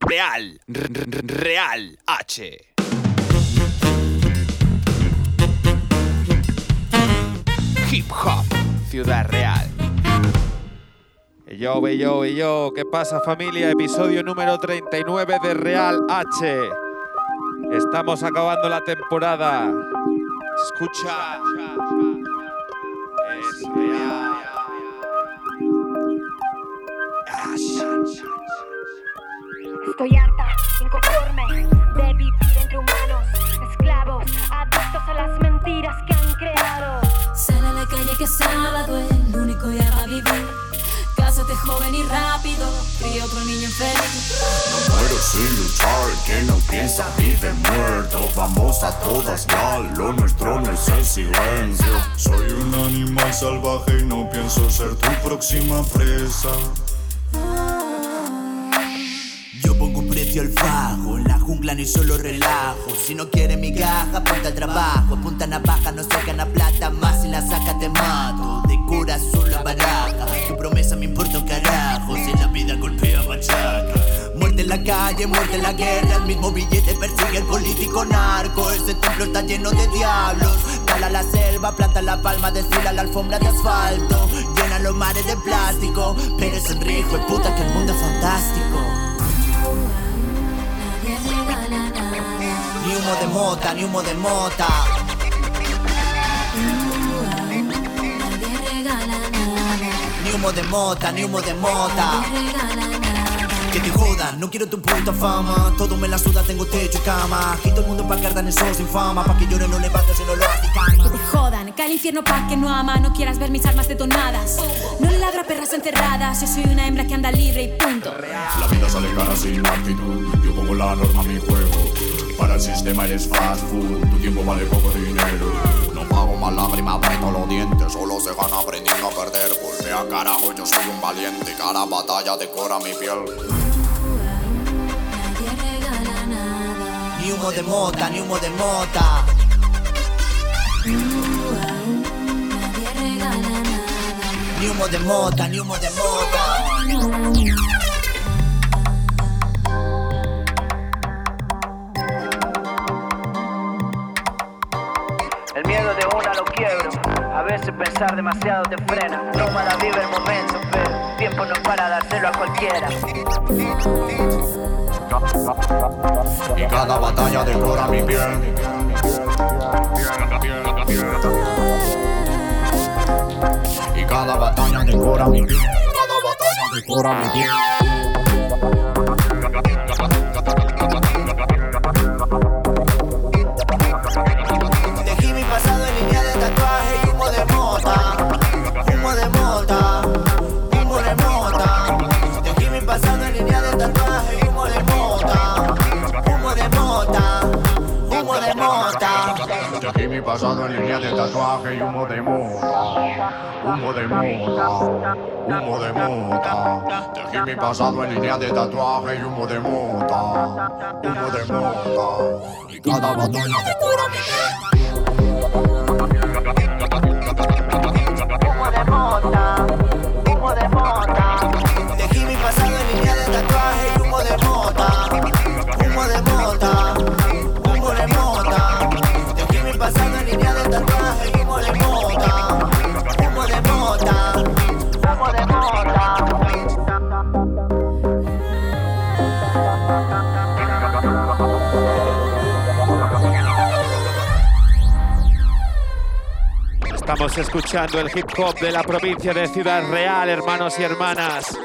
Real, Real H. Hip Hop, Ciudad Real. Yo, yo, yo, ¿qué pasa familia? Episodio número 39 de Real H. Estamos acabando la temporada. Escucha. Es real. Estoy harta, inconforme de vivir entre humanos, esclavos, adictos a las mentiras que han creado. Sal a la calle que es sábado, el único ya va a vivir. Cásate joven y rápido, cría otro niño infeliz. No muero sin luchar, que no piensa vive muerto. Vamos a todas ya, lo nuestro no es el silencio. Soy un animal salvaje y no pienso ser tu próxima presa. Al fajo, en la jungla ni solo relajo. Si no quiere mi gaja, apunta al trabajo. Punta navaja, no se gana plata más. Si la saca te mato, de corazón la baraja. Tu promesa me importa un carajo, si la vida golpea machaca. Muerte en la calle, muerte en la guerra. El mismo billete persigue el político narco. Ese templo está lleno de diablos. Cala la selva, planta la palma, desfila la alfombra de asfalto. Llena los mares de plástico. Pero es el rico, puta que el mundo es fantástico. Humo de mota, ni humo de mota. Nadie regala nada. Ni humo de mota, ni humo de mota. Que te jodan, no quiero tu puta fama. Todo me la suda, tengo techo y cama. Aquí todo el mundo pa' cardan esos sin fama. Pa' que lloren, no levanto si no lo hace Que calma. te jodan, cae al infierno pa' que no ama, no quieras ver mis armas detonadas. No le ladra a perras encerradas, yo soy una hembra que anda libre y punto. La vida sale cara sin actitud. Yo pongo la norma a mi juego. Para el sistema eres fast food. Tu tiempo vale poco dinero. No pago más lágrimas, aprieto los dientes. Solo se gana aprendiendo a perder. Golpea carajo, yo soy un valiente. Cada batalla decora mi piel. Ni humo de mota, ni humo de mota. Ni humo de mota, ni humo de mota. A veces pensar demasiado te frena. No mala vive el momento, pero tiempo no para dárselo a cualquiera. Y cada batalla decora mi piel. Y cada batalla decora mi piel. Cada batalla decora mi piel. Línea de tatuaje y humo de mota. Humo de mota. Humo de mota. Dejé mi pasado en línea de tatuaje y humo de mota. Humo de mota. Y cada batalla decora mi Escuchando el hip hop de la provincia de Ciudad Real, hermanos y hermanas.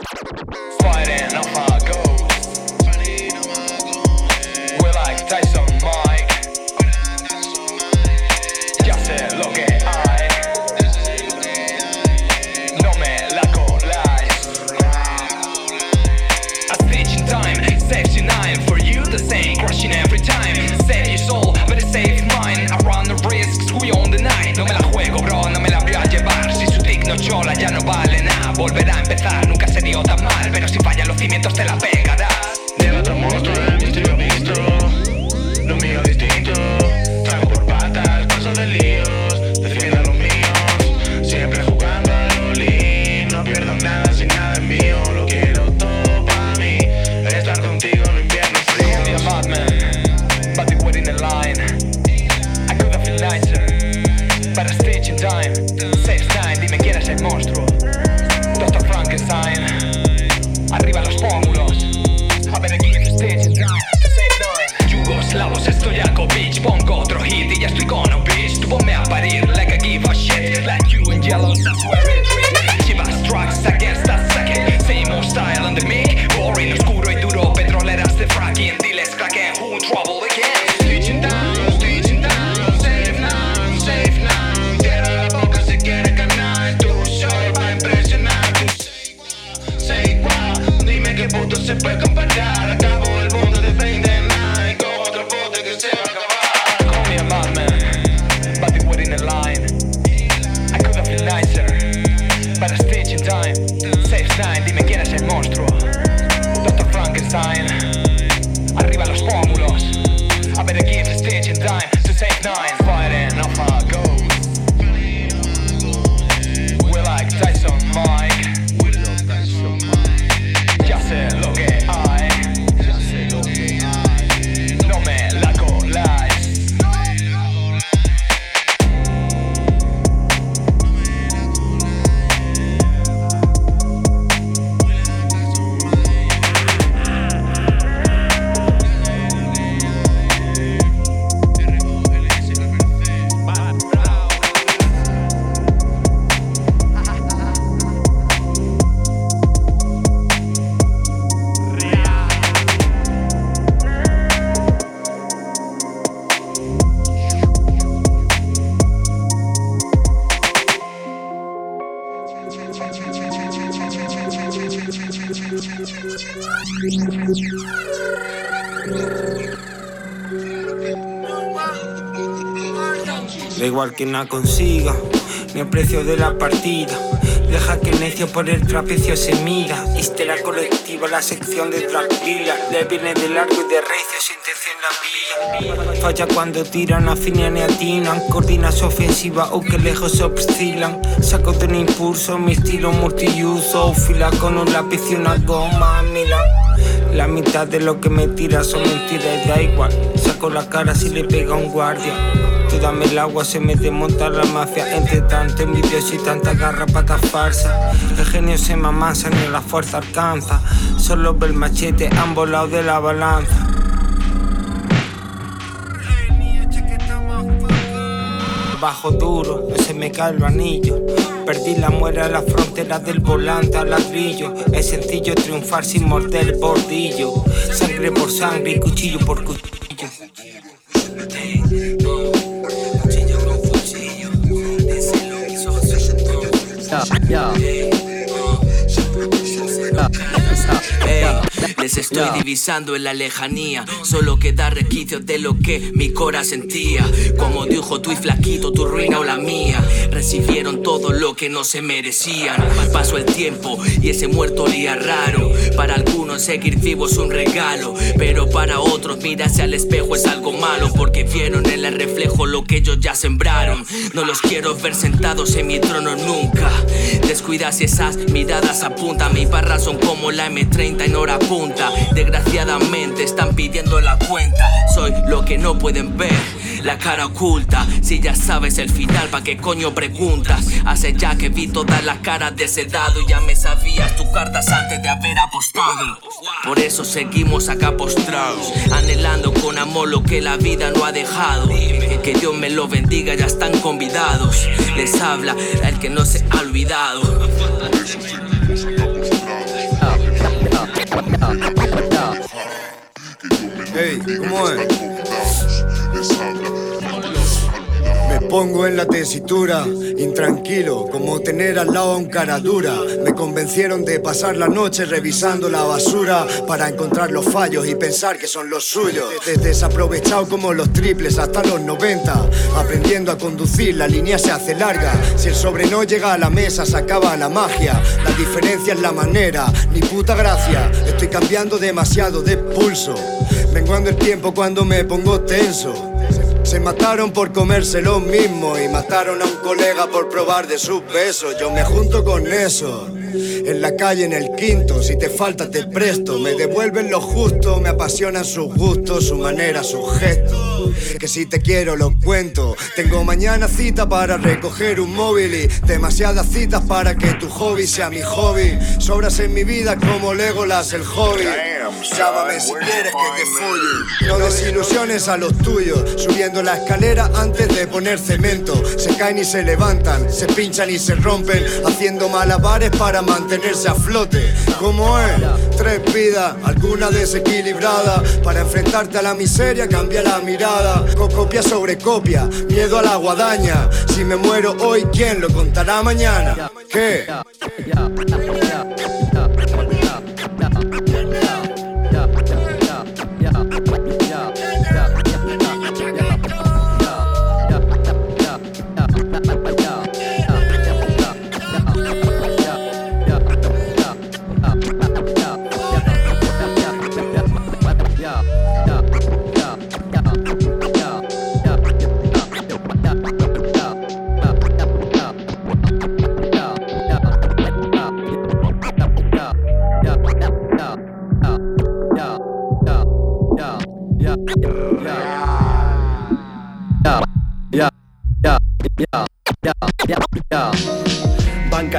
Que la consiga, ni el precio de la partida. Deja que el necio por el trapecio se mira. Histeria colectiva, la sección de tranquila. Le viene de largo y de recio, sin intención la vía. Falla cuando tiran, afinan y atinan. Coordinas ofensiva o que lejos oscilan. Saco de un impulso, mi estilo multiuso. Fila con un lápiz y una goma, Milan. La mitad de lo que me tira son mentiras, da igual. Saco la cara si le pega un guardia. Dame el agua, se me desmonta la mafia. Entre tanto envidioso y tanta garrapata farsa. El genio se me amasa, ni la fuerza alcanza. Solo ve el machete, ambos lados de la balanza. Bajo duro, no se me cae el anillo. Perdí la muera a la frontera del volante al ladrillo. Es sencillo triunfar sin morder el bordillo. Sangre por sangre y cuchillo por cuchillo. Ey, les estoy divisando en la lejanía. Solo queda resquicio de lo que mi cora sentía. Como dijo tú y flaquito, tu ruina o la mía. Recibieron todo lo que no se merecían. Pasó el tiempo y ese muerto olía raro. Para algunos seguir vivo es un regalo. Pero para otros mirarse al espejo es algo malo. Porque vieron en el reflejo lo que ellos ya sembraron. No los quiero ver sentados en mi trono nunca. Descuida si esas miradas apuntan. Mis barras son como la M30 en hora Desgraciadamente están pidiendo la cuenta. Soy lo que no pueden ver, la cara oculta. Si ya sabes el final, ¿pa' qué coño preguntas? Hace ya que vi todas las caras de ese dado. Ya me sabías tus cartas antes de haber apostado. Por eso seguimos acá postrados, anhelando con amor lo que la vida no ha dejado. Que Dios me lo bendiga, ya están convidados. Les habla el que no se ha olvidado. Hey, ¿cómo es? Me pongo en la tesitura, intranquilo, como tener al lado a un cara dura. Me convencieron de pasar la noche revisando la basura para encontrar los fallos y pensar que son los suyos. Desaprovechado como los triples hasta los 90, aprendiendo a conducir, la línea se hace larga. Si el sobre no llega a la mesa, se acaba la magia. La diferencia es la manera, ni puta gracia. Estoy cambiando demasiado de pulso. Menguando el tiempo cuando me pongo tenso. Se mataron por comerse lo mismo y mataron a un colega por probar de sus besos. Yo me junto con eso. En la calle, en el quinto, si te falta te presto. Me devuelven lo justo, me apasionan sus gustos, su manera, su gesto. Que si te quiero lo cuento. Tengo mañana cita para recoger un móvil y demasiadas citas para que tu hobby sea mi hobby. Sobras en mi vida como Legolas el hobby. Llámame si quieres que te folle. No desilusiones a los tuyos. Subiendo la escalera antes de poner cemento. Se caen y se levantan, se pinchan y se rompen. Haciendo malabares para mantenerse a flote. Como es, tres vidas, alguna desequilibrada. Para enfrentarte a la miseria, cambia la mirada. Copia sobre copia, miedo a la guadaña. Si me muero hoy, ¿quién lo contará mañana? ¿Qué?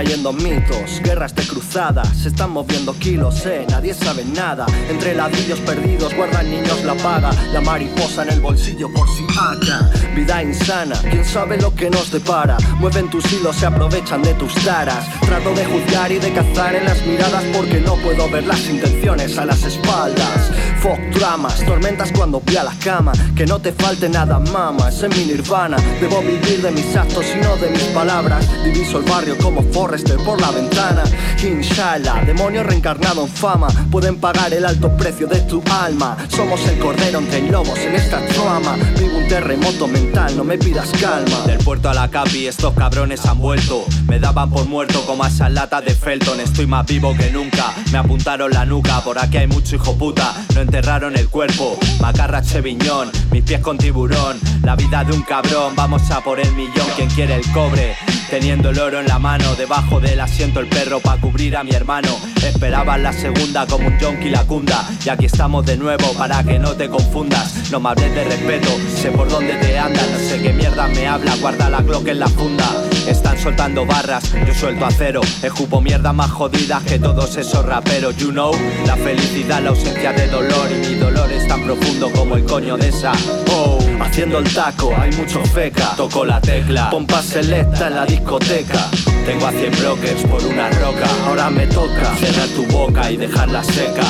Cayendo mitos, guerras de cruzadas, se están moviendo kilos, eh, nadie sabe nada. Entre ladrillos perdidos guardan niños la paga, la mariposa en el bolsillo por si acá. Vida insana, quién sabe lo que nos depara. Mueven tus hilos, se aprovechan de tus taras. Trato de juzgar y de cazar en las miradas porque no puedo ver las intenciones a las espaldas. Fog dramas, tormentas cuando voy a la cama. Que no te falte nada, mama, es en mi nirvana. Debo vivir de mis actos y no de mis palabras. Diviso el barrio como Forrester por la ventana. Inshallah, demonio reencarnado en fama. Pueden pagar el alto precio de tu alma. Somos el cordero entre lobos en esta trama. Vivo un terremoto mental, no me pidas calma. Del puerto a la capi, estos cabrones han vuelto. Me daban por muerto como a esa lata de Felton. Estoy más vivo que nunca. Me apuntaron la nuca, por aquí hay mucho hijo puta. No enterraron el cuerpo. Macarra Cheviñón, mis pies con tiburón. La vida de un cabrón, vamos a por el millón. Quien quiere el cobre, teniendo el oro en la mano. Debajo del asiento el perro pa' cubrir a mi hermano. Esperaban la segunda como un yonki la cunda. Y aquí estamos de nuevo para que no te confundas. No me hables de respeto, sé por dónde te andas. No sé qué mierda me habla, guarda la clock en la funda. Están soltando barras, yo suelto acero. Escupo mierda más jodidas que todos esos raperos. You know, la felicidad, la ausencia de dolor. Y mi dolor es tan profundo como el coño de esa. Oh, Haciendo el taco, hay mucho feca. toco la tecla. Pompa selecta en la discoteca. Tengo a 100 brokers por una roca. Ahora me toca cerrar tu boca y dejarla seca.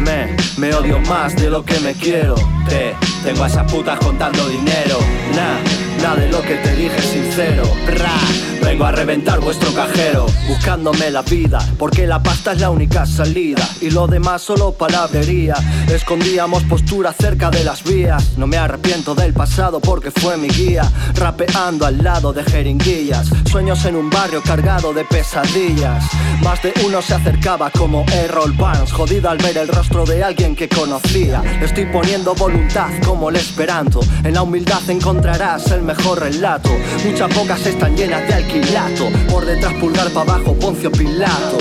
Me, me odio más de lo que me quiero. Te, tengo a esas putas contando dinero. Nah, nada de lo que te dije sincero. Bra, vengo a reventar vuestro cajero. Buscándome la vida, porque la pasta es la única salida. Y lo demás solo palabrería. Escondíamos postura cerca de las vías. No me arrepiento del pasado porque fue mi guía. Rapeando al lado de jeringuillas. Sueños en un barrio cargado de pesadillas. Más de uno se acercaba como Errol Barnes. Jodido al ver el rostro de alguien que conocía. Estoy poniendo voluntad como el esperanto. En la humildad encontrarás el mejor relato. Muchas bocas están llenas de alquilato. Por detrás pulgar para abajo Poncio Pilato.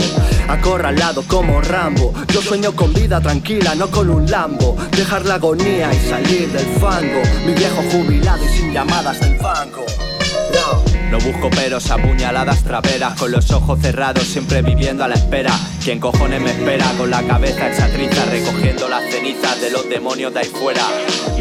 Acorralado como Rambo. Yo sueño con vida tranquila, no con un Lambo. Dejar la agonía y salir del fango. Mi viejo jubilado y sin llamadas del banco. No busco peros, apuñaladas traperas Con los ojos cerrados, siempre viviendo a la espera. ¿Quién cojones me espera? Con la cabeza hecha triza Recogiendo las cenizas de los demonios de ahí fuera.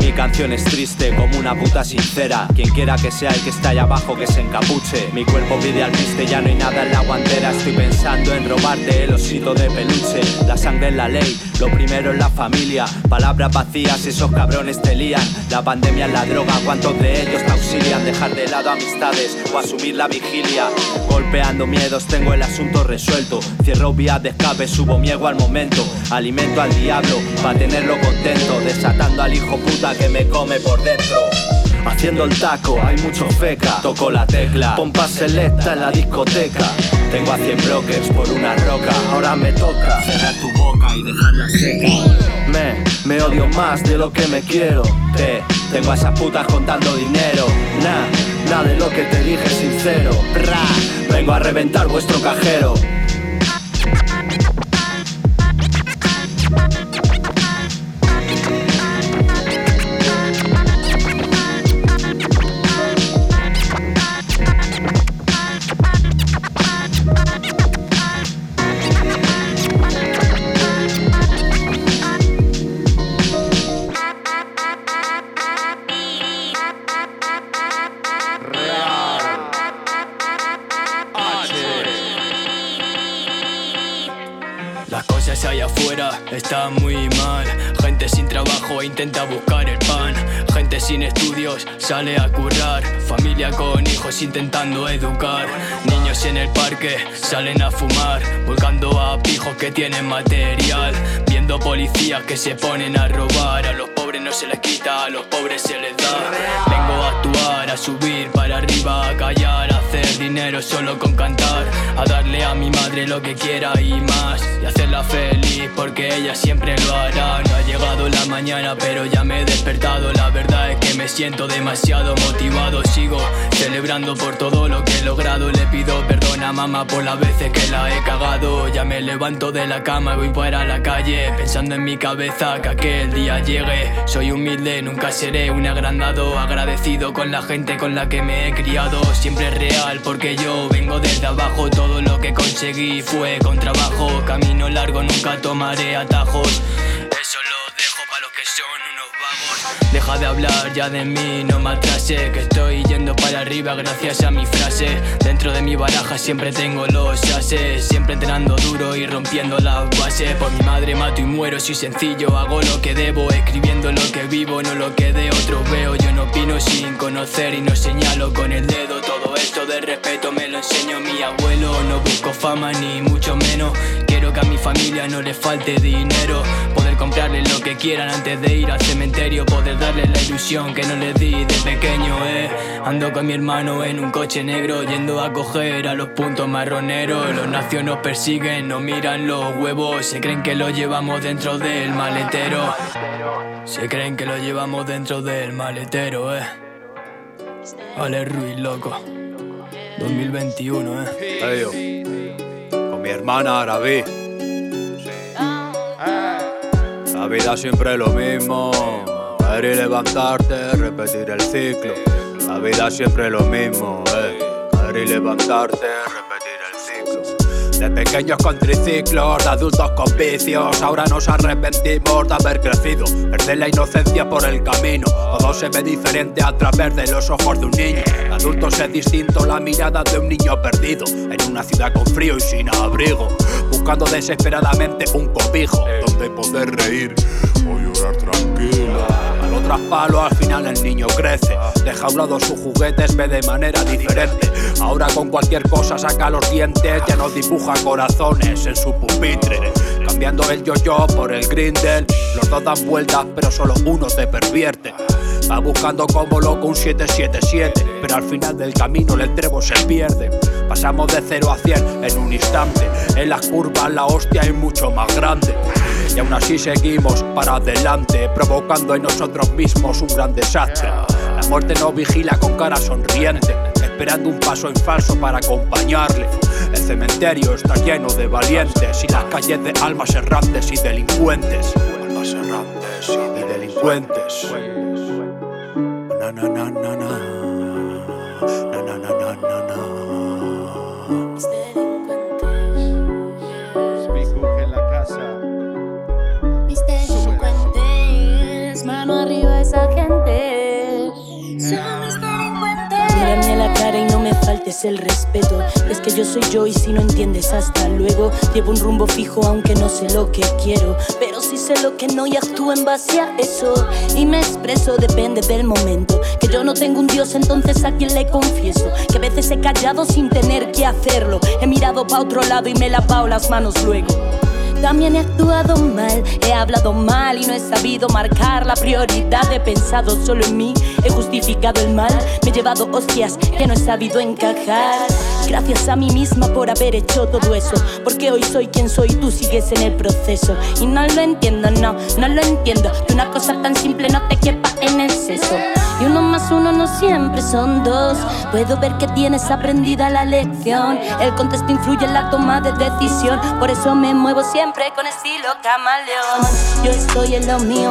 Mi canción es triste como una puta sincera. Quien quiera que sea el que está allá abajo que se encapuche. Mi cuerpo pide al piste, ya no hay nada en la guantera. Estoy pensando en robarte el osito de peluche. La sangre es la ley, Lo primero es la familia, palabras vacías, esos cabrones te lían. La pandemia es la droga, ¿cuántos de ellos te auxilian? Dejar de lado amistades asumir la vigilia. Golpeando miedos, tengo el asunto resuelto. Cierro vías de escape, subo miedo al momento. Alimento al diablo para tenerlo contento. Desatando al hijo puta que me come por dentro. Haciendo el taco, hay mucho feca. Toco la tecla, pompa selecta en la discoteca. Tengo a 100 brokers por una roca. Ahora me toca cerrar tu boca y dejarla seca. Me, me odio más de lo que me quiero. Te, tengo a esas putas contando dinero. Nah, nada de lo que te dije sincero. Bra, vengo a reventar vuestro cajero. Allá afuera están muy mal. Gente sin trabajo intenta buscar el pan. Gente sin estudios sale a currar. Familia con hijos intentando educar. Niños en el parque salen a fumar. Volcando a pijos que tienen material. Viendo policías que se ponen a robar. A los pobres no se les quita, a los pobres se les da. Vengo a actuar, a subir para arriba, a callar, a hacer dinero solo con cantar. A darle a mi madre lo que quiera y más. Y hacerla feliz porque ella siempre lo hará. No ha llegado la mañana, pero ya me he despertado. La verdad es que me siento demasiado motivado. Sigo celebrando por todo lo que he logrado. Le pido perdón a mamá por las veces que la he cagado. Ya me levanto de la cama y voy para la calle. Pensando en mi cabeza que aquel día llegue. Soy humilde, nunca seré un agrandado. Agradecido con la gente con la que me he criado. Siempre es porque yo vengo desde abajo. Todo lo que conseguí fue con trabajo. Camino largo, nunca tomaré atajos. Eso lo que son unos vagos. Deja de hablar ya de mí, no me atrase. Que estoy yendo para arriba gracias a mi frase. Dentro de mi baraja siempre tengo los ases. Siempre entrenando duro y rompiendo la base. Por mi madre mato y muero, soy sencillo. Hago lo que debo, escribiendo lo que vivo, no lo que de otros veo. Yo no opino sin conocer y no señalo con el dedo. Todo esto de respeto me lo enseñó mi abuelo. No busco fama ni mucho menos. Quiero que a mi familia no le falte dinero. Comprarle lo que quieran antes de ir al cementerio. Poder darle la ilusión que no les di de pequeño, eh. Ando con mi hermano en un coche negro, yendo a coger a los puntos marroneros. Los nacios nos persiguen, no miran los huevos. Se creen que lo llevamos dentro del maletero. Se creen que lo llevamos dentro del maletero, eh. Ale Ruiz, loco. 2021, eh. Con mi hermana Arabi. La vida siempre es lo mismo. Caer y levantarte, repetir el ciclo. La vida siempre es lo mismo. eh. Y levantarte, repetir. De pequeños con triciclos, de adultos con vicios. Ahora nos arrepentimos de haber crecido. Perder la inocencia por el camino. Todo se ve diferente a través de los ojos de un niño. De adultos es distinto la mirada de un niño perdido. En una ciudad con frío y sin abrigo. Buscando desesperadamente un cobijo. Donde poder reír. Otro palo al final el niño crece. Deja a un lado sus juguetes, ve de manera diferente. Ahora con cualquier cosa saca los dientes, ya no dibuja corazones en su pupitre. Cambiando el yo-yo por el grindel. Los dos dan vueltas, pero solo uno te pervierte. Va buscando como loco un 777, pero al final del camino el trevo se pierde. Pasamos de 0 a 100 en un instante. En las curvas la hostia es mucho más grande. Y aún así seguimos para adelante, provocando en nosotros mismos un gran desastre. La muerte nos vigila con cara sonriente, esperando un paso en falso para acompañarle. El cementerio está lleno de valientes y las calles de almas errantes y delincuentes. Almas errantes y delincuentes. Esa. Mírame a la cara y no me falte faltes el respeto. Es que yo soy yo y si no entiendes hasta luego. Llevo un rumbo fijo aunque no sé lo que quiero. Pero sí sé lo que no y actúo en base a eso. Y me expreso, depende del momento. Que yo no tengo un Dios, entonces a quien le confieso. Que a veces he callado sin tener que hacerlo. He mirado pa' otro lado y me he las manos luego. También he actuado mal, he hablado mal y no he sabido marcar la prioridad. He pensado solo en mí, he justificado el mal, me he llevado hostias que no he sabido encajar. Gracias a mí misma por haber hecho todo eso, porque hoy soy quien soy, tú sigues en el proceso. Y no lo entiendo, no, no lo entiendo, que una cosa tan simple no te quepa en el seso. Y uno más uno no siempre son dos. Puedo ver que tienes aprendida la lección. El contexto influye en la toma de decisión. Por eso me muevo siempre con estilo camaleón. Yo estoy en lo mío.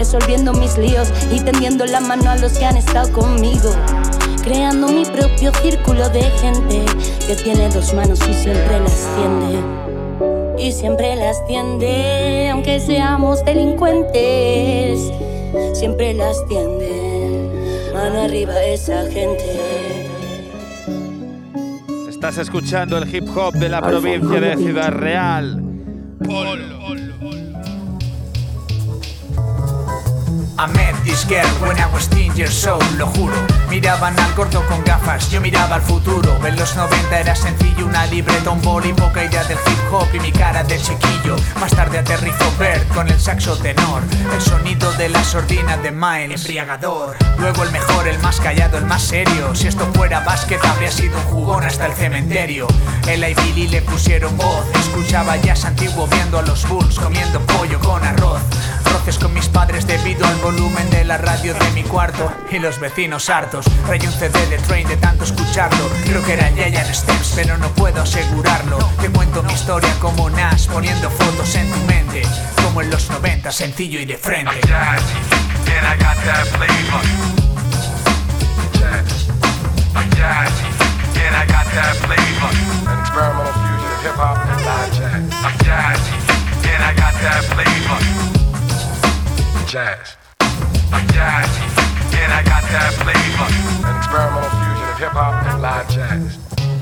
Resolviendo mis líos y tendiendo la mano a los que han estado conmigo. Creando mi propio círculo de gente que tiene dos manos y siempre las tiende. Y siempre las tiende, aunque seamos delincuentes. Siempre las tiende. Mano arriba esa gente. Estás escuchando el hip hop de la provincia de Ciudad Real. I this girl when I was 10 years old, lo juro. Miraban al gordo con gafas, yo miraba al futuro. En los 90 era sencillo, una libreta, un boli, poca idea del hip hop y mi cara de chiquillo. Más tarde aterrizó Bert con el saxo tenor, el sonido de la sordina de Miles, embriagador. Luego el mejor, el más callado, el más serio. Si esto fuera básquet, habría sido un jugón hasta el cementerio. El y Billy le pusieron voz, escuchaba jazz antiguo viendo a los Bulls comiendo pollo con arroz. Roces con mis padres debido al volumen de la radio de mi cuarto y los vecinos hartos. Rayé un CD de Train de tanto escucharlo. Creo que era Giant Steps, pero no puedo asegurarlo. Te cuento mi historia como Nash, poniendo fotos en tu mente. Como en los 90, sencillo y de frente. Experimental fusion of hip hop and. I'm jazzy, and I got that flavor. Jazz. I'm jazzy, and I got that flavor. An experimental fusion of hip hop and live jazz.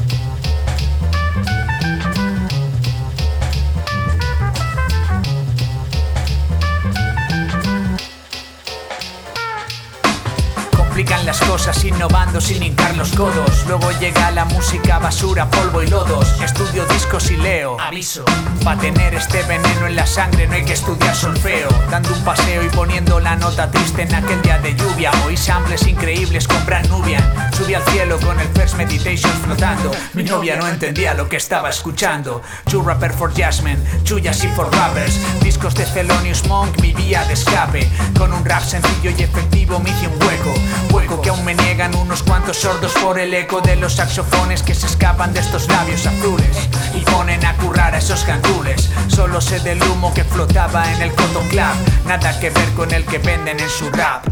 Complican las cosas innovando sin hincar los codos. Luego llega la música, basura, polvo y lodos. Estudio discos y leo. Aviso. Pa' tener este veneno en la sangre no hay que estudiar solfeo. Dando un paseo y poniendo la nota triste en aquel día de lluvia. Oí samples increíbles con Nubian. Subí al cielo con el First Meditation flotando. Mi novia no entendía lo que estaba escuchando. Two Rapper for Jasmine, Chuyas y for Rappers. Discos de Thelonious Monk, mi vía de escape. Con un rap sencillo y efectivo me hice un hueco. Me niegan unos cuantos sordos por el eco de los saxofones que se escapan de estos labios azules y ponen a currar a esos gandules. Solo sé del humo que flotaba en el Cotton Club, nada que ver con el que venden en su rap.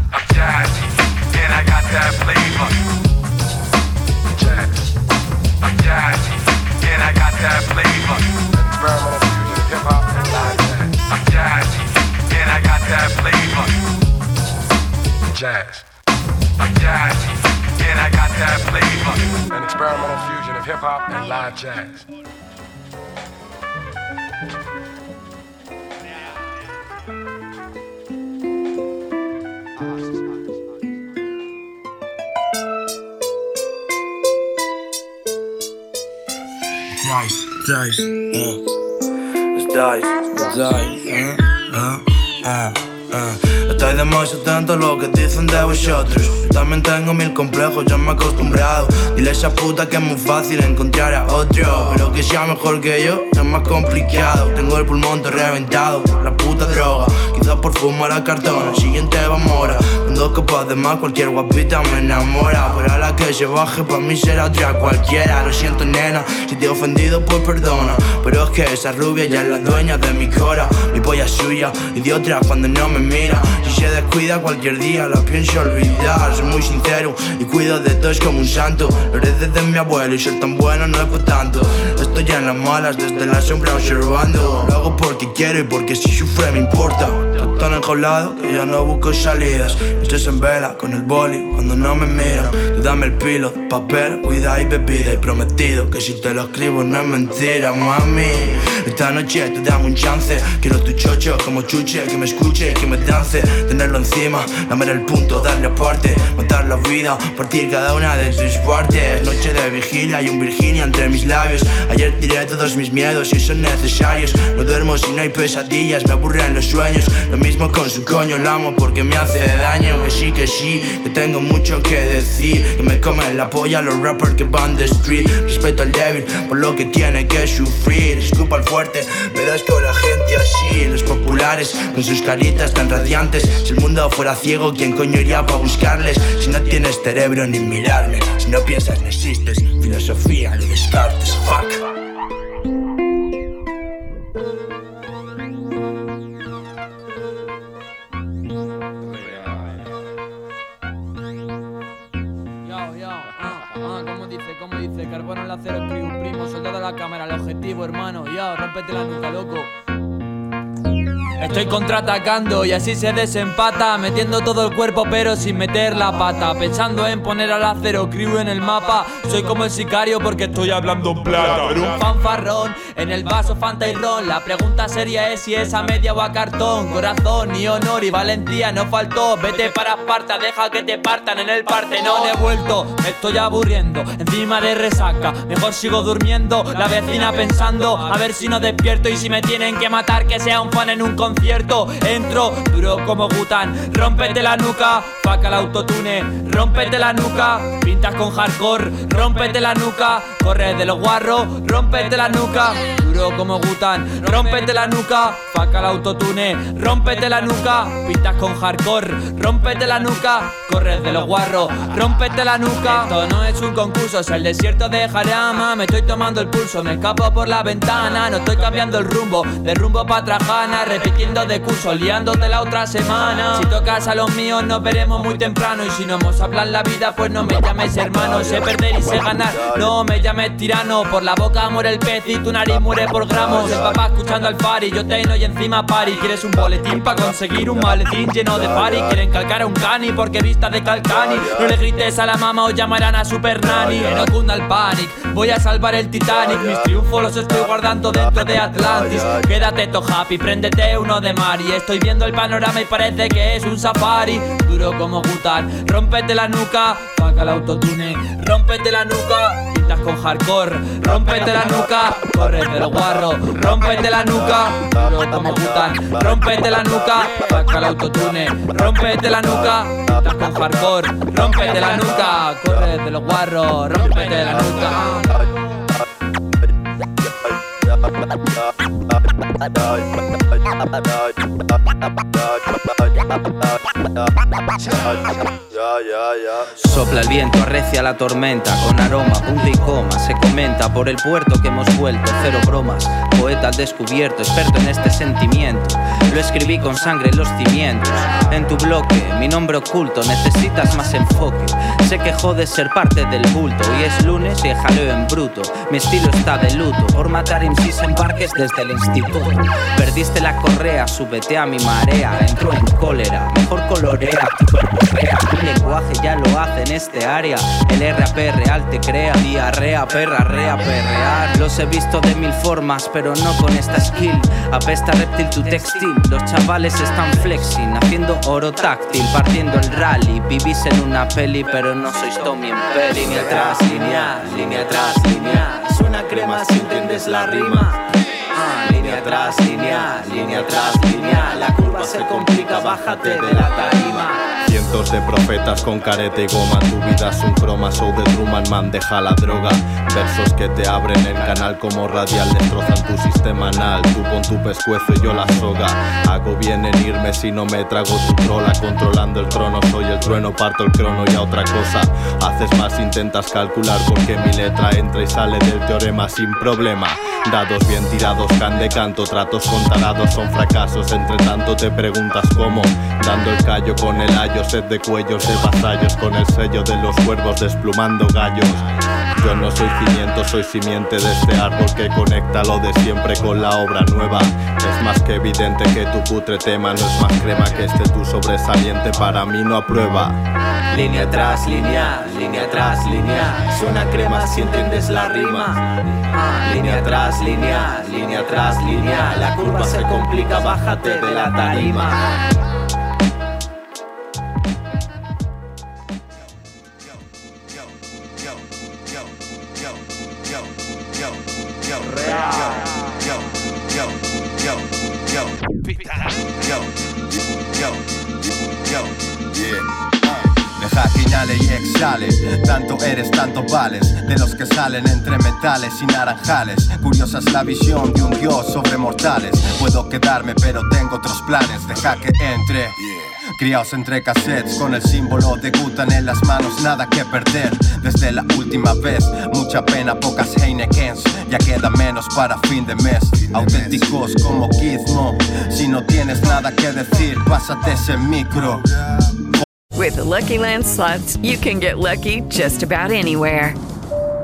Jazz. I'm jazzy, and I got that flavor. An experimental fusion of hip hop and live jazz. I'm jazzy, and I got that flavor. Jazz. I'm jazzy, and I got that flavor. An experimental fusion of hip hop and live jazz. Dice, uh. It's dice, it's dice, uh, uh, uh, uh. Estoy demasiado atento a lo que dicen de vosotros. También tengo mil complejos, ya me he acostumbrado. Dile a esa puta que es muy fácil encontrar a otro. Pero que sea mejor que yo es más complicado. Tengo el pulmón todo reventado la puta droga. Quizás por fumar a cartón, el siguiente va mora. Con dos copas de más, cualquier guapita me enamora. Pero a la que se baje, pa' mí será otra cualquiera. Lo siento, nena, si te he ofendido, pues perdona. Pero es que esa rubia ya es la dueña de mi cora. Mi polla es suya y de otra cuando no me mira. Si se descuida cualquier día, la pienso olvidar. Soy muy sincero y cuido de todos como un santo. Lo heredé de mi abuelo y ser tan bueno no es por tanto. Estoy en las malas, desde la sombra observando. Lo hago porque quiero y porque si sufre me importa. Estoy tan enjaulado que ya no busco salidas. Estoy en vela con el boli cuando no me miran. Tú dame el pilo, papel, cuida y bebida. Y prometido que si te lo escribo no es mentira, mami. Esta noche te damos un chance. Quiero tu chocho como chuche, que me escuche, que me dance. Tenerlo encima, lamer el punto, darle aparte. Matar la vida, partir cada una de sus partes. Noche de vigilia y un Virginia entre mis labios. Ayer tiré todos mis miedos y son necesarios. No duermo si no hay pesadillas, me aburren los sueños. Lo mismo con su coño, la amo porque me hace daño. Que sí, que sí, que tengo mucho que decir. Que me comen la polla los rappers que van de street. Respeto al débil por lo que tiene que sufrir. Escupa al fuerte, pero es con la gente así. Los populares con sus caritas tan radiantes. Si el mundo fuera ciego, ¿quién coño iría para buscarles? Si no tienes cerebro ni mirarme, si no piensas no existes. Filosofía, lo descartes, fuck. Cámara, el objetivo, hermano, yo, rompete la nuca, loco. Estoy contraatacando y así se desempata Metiendo todo el cuerpo pero sin meter la pata. Pensando en poner al acero crew en el mapa. Soy como el sicario porque estoy hablando plata. Pero un fanfarrón en el vaso Fanta y ron La pregunta seria es si es a media o a cartón Corazón y honor y valentía no faltó. Vete para Esparta, deja que te partan en el Partenón He vuelto, me estoy aburriendo Encima de resaca, mejor sigo durmiendo La vecina pensando, a ver si no despierto. Y si me tienen que matar que sea un fan en un concierto. Entro, duro como Gutan Rómpete la nuca, faca el autotune Rómpete la nuca, pintas con hardcore Rómpete la nuca, corre de los guarros Rómpete la nuca, duro como Gutan. Rómpete la nuca, faca el autotune. Rómpete la nuca, pintas con hardcore. Rómpete la nuca, corre de los guarros. Rómpete la nuca. Esto no es un concurso, es el desierto de Jarama. Me estoy tomando el pulso, me escapo por la ventana. No estoy cambiando el rumbo, de rumbo pa' Trajana. Repitiendo de curso, liándote la otra semana. Si tocas a los míos nos veremos muy temprano. Y si no hemos hablado la vida pues no me llames hermano. Sé perder y sé ganar, no me llames tirano Por la boca muere el pez y tu nariz muere por gramos. El papá escuchando al Fari, yo teino y encima pari Quieres un boletín para conseguir un maletín lleno de Fari Quieren calcar a un cani porque vista de calcani. No le grites a la mamá o llamarán a Super Nani. No cunda el panic, voy a salvar el Titanic. Mis triunfos los estoy guardando dentro de Atlantis. Quédate to happy, préndete uno de mar. Y estoy viendo el panorama y parece que es un safari. Duro como Gutan, rómpete la nuca Paga el autotune, rómpete la nuca Pintas con hardcore, rómpete la nuca Corre los guarros, rómpete la nuca como Gutan, rómpete la nuca Paga el autotune, rómpete la nuca Pintas con hardcore, rómpete la nuca Corre de los guarros, rómpete la nuca Sopla el viento, arrecia la tormenta Con aroma, punta y Se comenta por el puerto que hemos vuelto Cero bromas, poeta al descubierto Experto en este sentimiento. Lo escribí con sangre en los cimientos. En tu bloque, mi nombre oculto Necesitas más enfoque. Sé que jodes ser parte del bulto Hoy es lunes y jaleo en bruto. Mi estilo está de luto Por matar MCs en parques desde el instituto. Perdiste la correa, súbete a mi marea. Entro en cólera, mejor colorea tu cuerpo rea. Tu lenguaje ya lo hace en este área. El RAP real te crea diarrea, perra, rea, perrear. Los he visto de mil formas, pero no con esta skill. Apesta reptil tu textil. Los chavales están flexing, haciendo oro táctil, partiendo el rally. Vivís en una peli, pero no sois Tommy en peli. Línea atrás, línea, línea atrás, línea. Suena crema si entiendes la rima. Ah, línea atrás, línea, línea atrás, línea. La curva se complica, bájate de la tarima. Cientos de profetas con careta y goma. Tu vida es un croma, show de Truman Man Deja la droga, versos que te abren el canal Como radial destrozan tu sistema anal. Tú con tu pescuezo y yo la soga. Hago bien en irme si no me trago tu trola. Controlando el trono, soy el trueno Parto el crono y a otra cosa. Haces más, intentas calcular Porque mi letra entra y sale del teorema sin problema. Dados bien tirados, can de canto Tratos con tarados son fracasos. Entre tanto te preguntas cómo. Dando el callo con el ayo Sed de cuellos de vasallos Con el sello de los cuervos desplumando gallos yo no soy cimiento, soy simiente de este árbol que conecta lo de siempre con la obra nueva. Es más que evidente que tu putre tema no es más crema que este tu sobresaliente para mí no aprueba. Línea atrás, línea, línea atrás, línea. Suena crema si entiendes la rima. Línea atrás, línea, línea atrás, línea. La curva se complica, bájate de la tarima. Deja que inhale y exhale, tanto eres, tanto vales, de los que salen entre metales y naranjales. Curiosa es la visión de un dios sobre mortales. Puedo quedarme, pero tengo otros planes. Deja que entre. Criados entre cassettes con el símbolo de Gutan en las manos, nada que perder. Desde la última vez, mucha pena, pocas Heinekens, ya queda menos para fin de mes. Auténticos como Gizmo, si no tienes nada que decir, pásate ese micro. With the Lucky Land slots, you can get lucky just about anywhere.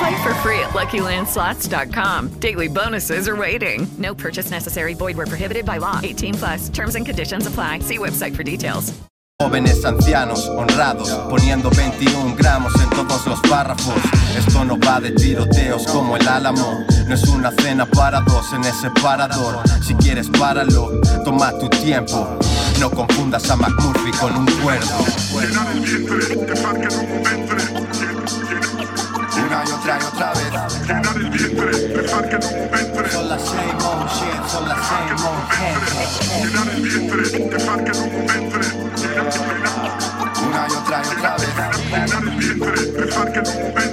Play for free at LuckyLandSlots.com. Daily bonuses are waiting. No purchase necessary. Void where prohibited by law. 18 plus. Terms and conditions apply. See website for details. Jóvenes ancianos, honrados, poniendo 21 gramos en todos los párrafos. Esto no va de tiroteos como el álamo. No es una cena para dos en ese parador. Si quieres, páralo, toma tu tiempo. No confundas a McMurphy con un cuerdo. Una y otra y otra vez. Llenar el vientre, dejar que no entre. Son las same old shit, son las same old gente. Llenar el vientre, dejar que no entre. Una y otra y otra vez. Llenar el vientre, dejar que no entre.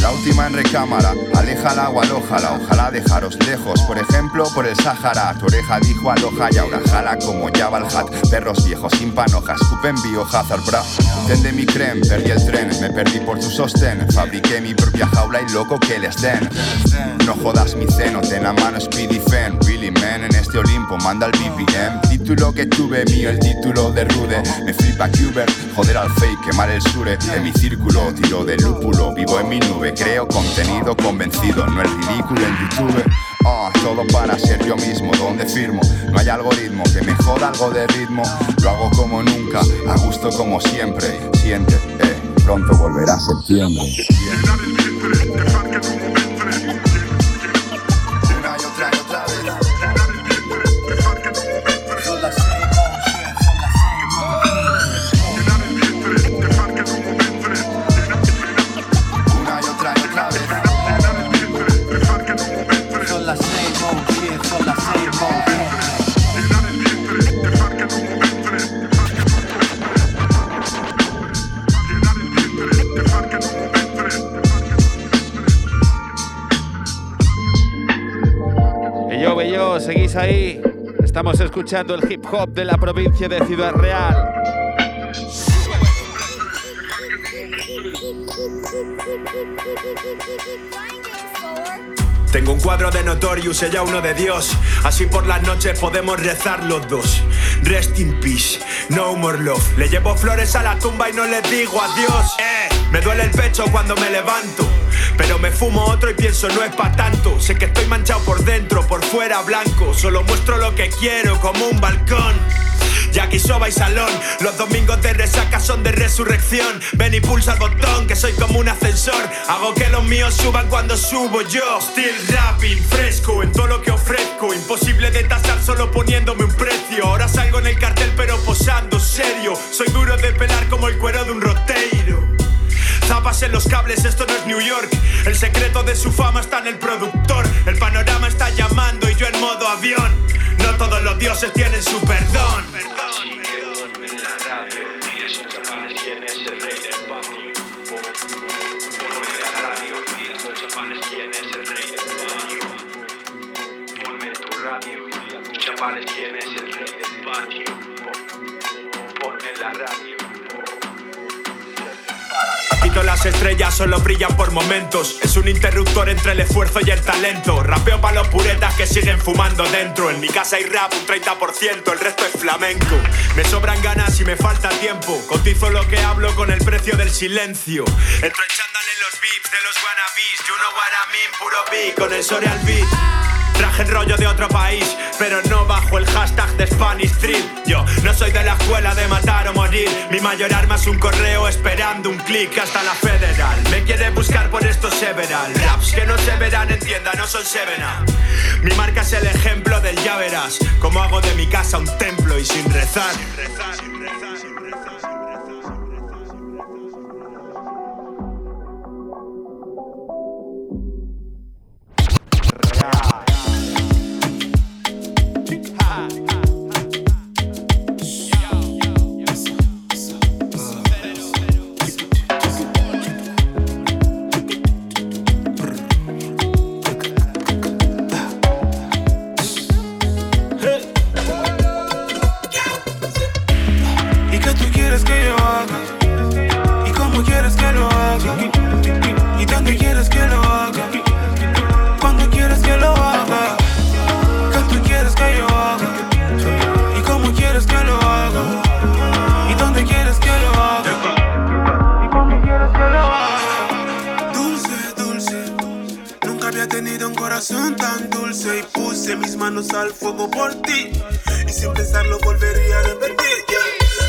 La última en recámara, aleja el agua, alójala, ojalá dejaros lejos, por ejemplo, por el Sahara. Tu oreja dijo aloja y ahora jala como Java el hat. Perros viejos sin panojas, escupen biohazard, bra. Tende mi creme, perdí el tren, me perdí por tu sostén. Fabriqué mi propia jaula y loco que les den. No jodas mi seno, ten la mano Speedy Fan. En este Olimpo manda el BPM. Título que tuve mío, el título de Rude. Me flipa Cuber, joder al fake, quemar el sure. En mi círculo, tiro de lúpulo, vivo en mi nube. Creo contenido convencido, no el ridículo en YouTube. Ah, todo para ser yo mismo, donde firmo. No hay algoritmo que me joda algo de ritmo. Lo hago como nunca, a gusto como siempre. Siente, eh, pronto volverá septiembre. Seguís ahí. Estamos escuchando el hip hop de la provincia de Ciudad Real. Tengo un cuadro de Notorious, ella uno de Dios. Así por las noches podemos rezar los dos. Rest in peace, no more love. Le llevo flores a la tumba y no le digo adiós. Eh, me duele el pecho cuando me levanto. Pero me fumo otro y pienso no es pa' tanto. Sé que estoy manchado por dentro, por fuera blanco. Solo muestro lo que quiero como un balcón. Jackie Soba y Salón, los domingos de resaca son de resurrección. Ven y pulsa el botón, que soy como un ascensor. Hago que los míos suban cuando subo yo. Still rapping, fresco en todo lo que ofrezco. Imposible de tasar solo poniéndome un precio. Ahora salgo en el cartel, pero posando serio. Soy duro de pelar como el cuero de un roteiro. Zapas en los cables, esto no es New York. El secreto de su fama está en el productor. El panorama está llamando y yo en modo avión. No todos los dioses tienen su perdón. Ponme la radio. Las estrellas, solo brillan por momentos. Es un interruptor entre el esfuerzo y el talento. Rapeo para los puretas que siguen fumando dentro. En mi casa hay rap un 30%, el resto es flamenco. Me sobran ganas y me falta tiempo. Cotizo lo que hablo con el precio del silencio. Entro en chándal en los beats de los wannabes. You know what I puro beat con el Soreal beat. Traje el rollo de otro país, pero no bajo el hashtag de Spanish Street. Yo no soy de la escuela de matar o morir. Mi mayor arma es un correo esperando un clic hasta la federal. Me quiere buscar por estos several. Raps que no se verán en tienda, no son sevena. Mi marca es el ejemplo del ya verás. Como hago de mi casa un templo y sin rezar. ¿Y manos al fuego por ti. Y sin pensarlo volvería a repetir.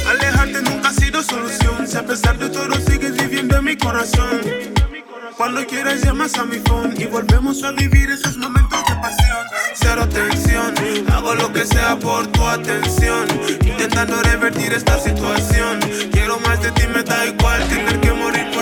Alejarte nunca ha sido solución. Si a pesar de todo sigues viviendo en mi corazón. Cuando quieras llamas a mi phone Y volvemos a vivir esos momentos de pasión. Cero tensión Hago lo que sea por tu atención. Intentando revertir esta situación. Quiero más de ti, me da igual Tener que morir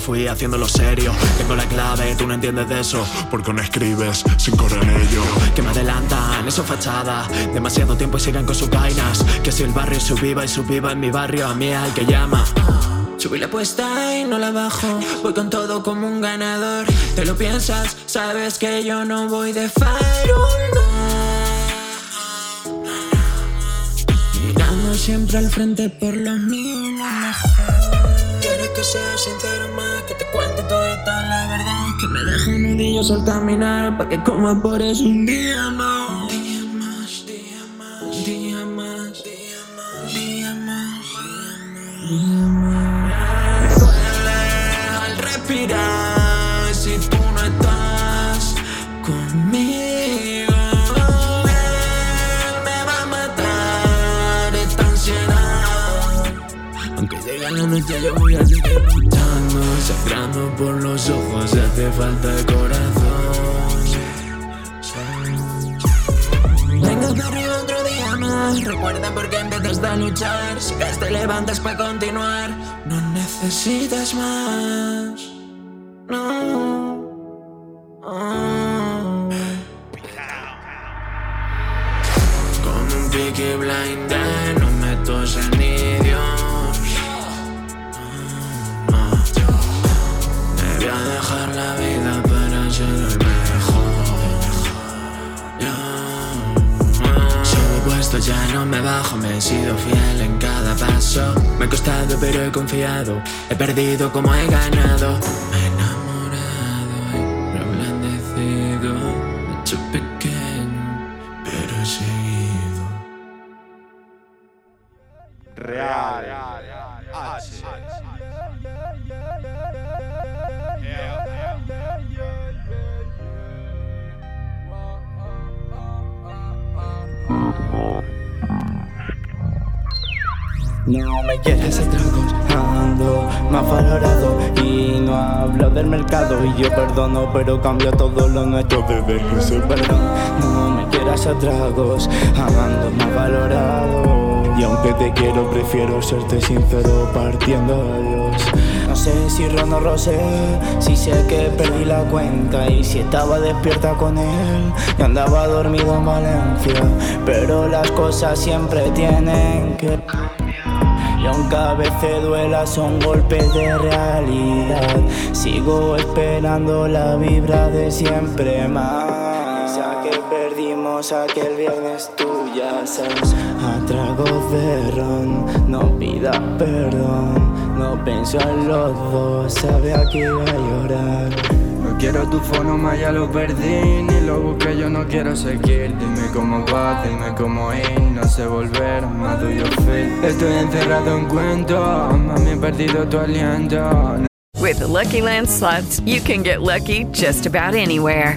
fui haciéndolo serio. Tengo la clave, tú no entiendes de eso, porque no escribes sin correr en ello. Que me adelantan, eso fachada. Demasiado tiempo y sigan con sus vainas. Que si el barrio subía y subía en mi barrio, a mí es al que llama. Subí la apuesta y no la bajo. Voy con todo como un ganador. Te lo piensas, sabes que yo no voy de farol. Mirando siempre al frente por lo mío. lo mejor. Que sea sincero más, que te cuente toda la verdad. Que me deje nudillos al caminar, pa' que coma por eso un día más. Sangrando por los ojos hace falta el corazón. Vengo de arriba otro día más. Recuerda por qué empezaste a luchar. Si te levantas para continuar. No necesitas más he confiado. He perdido como he ganado perdono Pero cambio todo lo nuestro desde que se perdón No me quieras a tragos, ando más valorado. Y aunque te quiero prefiero serte sincero partiendo adiós No sé si Ron o Rosé, si sé que perdí la cuenta Y si estaba despierta con él y andaba dormido en Valencia. Pero las cosas siempre tienen que y aunque a veces duela son golpes de realidad. Sigo esperando la vibra de siempre más. Ya que perdimos aquel viernes tú sabes. A tragos de ron, no pidas perdón. No pienso en los dos, sabía que iba a llorar quiero tu fonoma, ya lo perdí Ni lo busqué, yo no quiero seguir. Dime cómo va, dime cómo ir No sé volver, más you feel Estoy encerrado en cuentos Mami, he perdido tu aliento. With the Lucky Land slots, you can get lucky just about anywhere.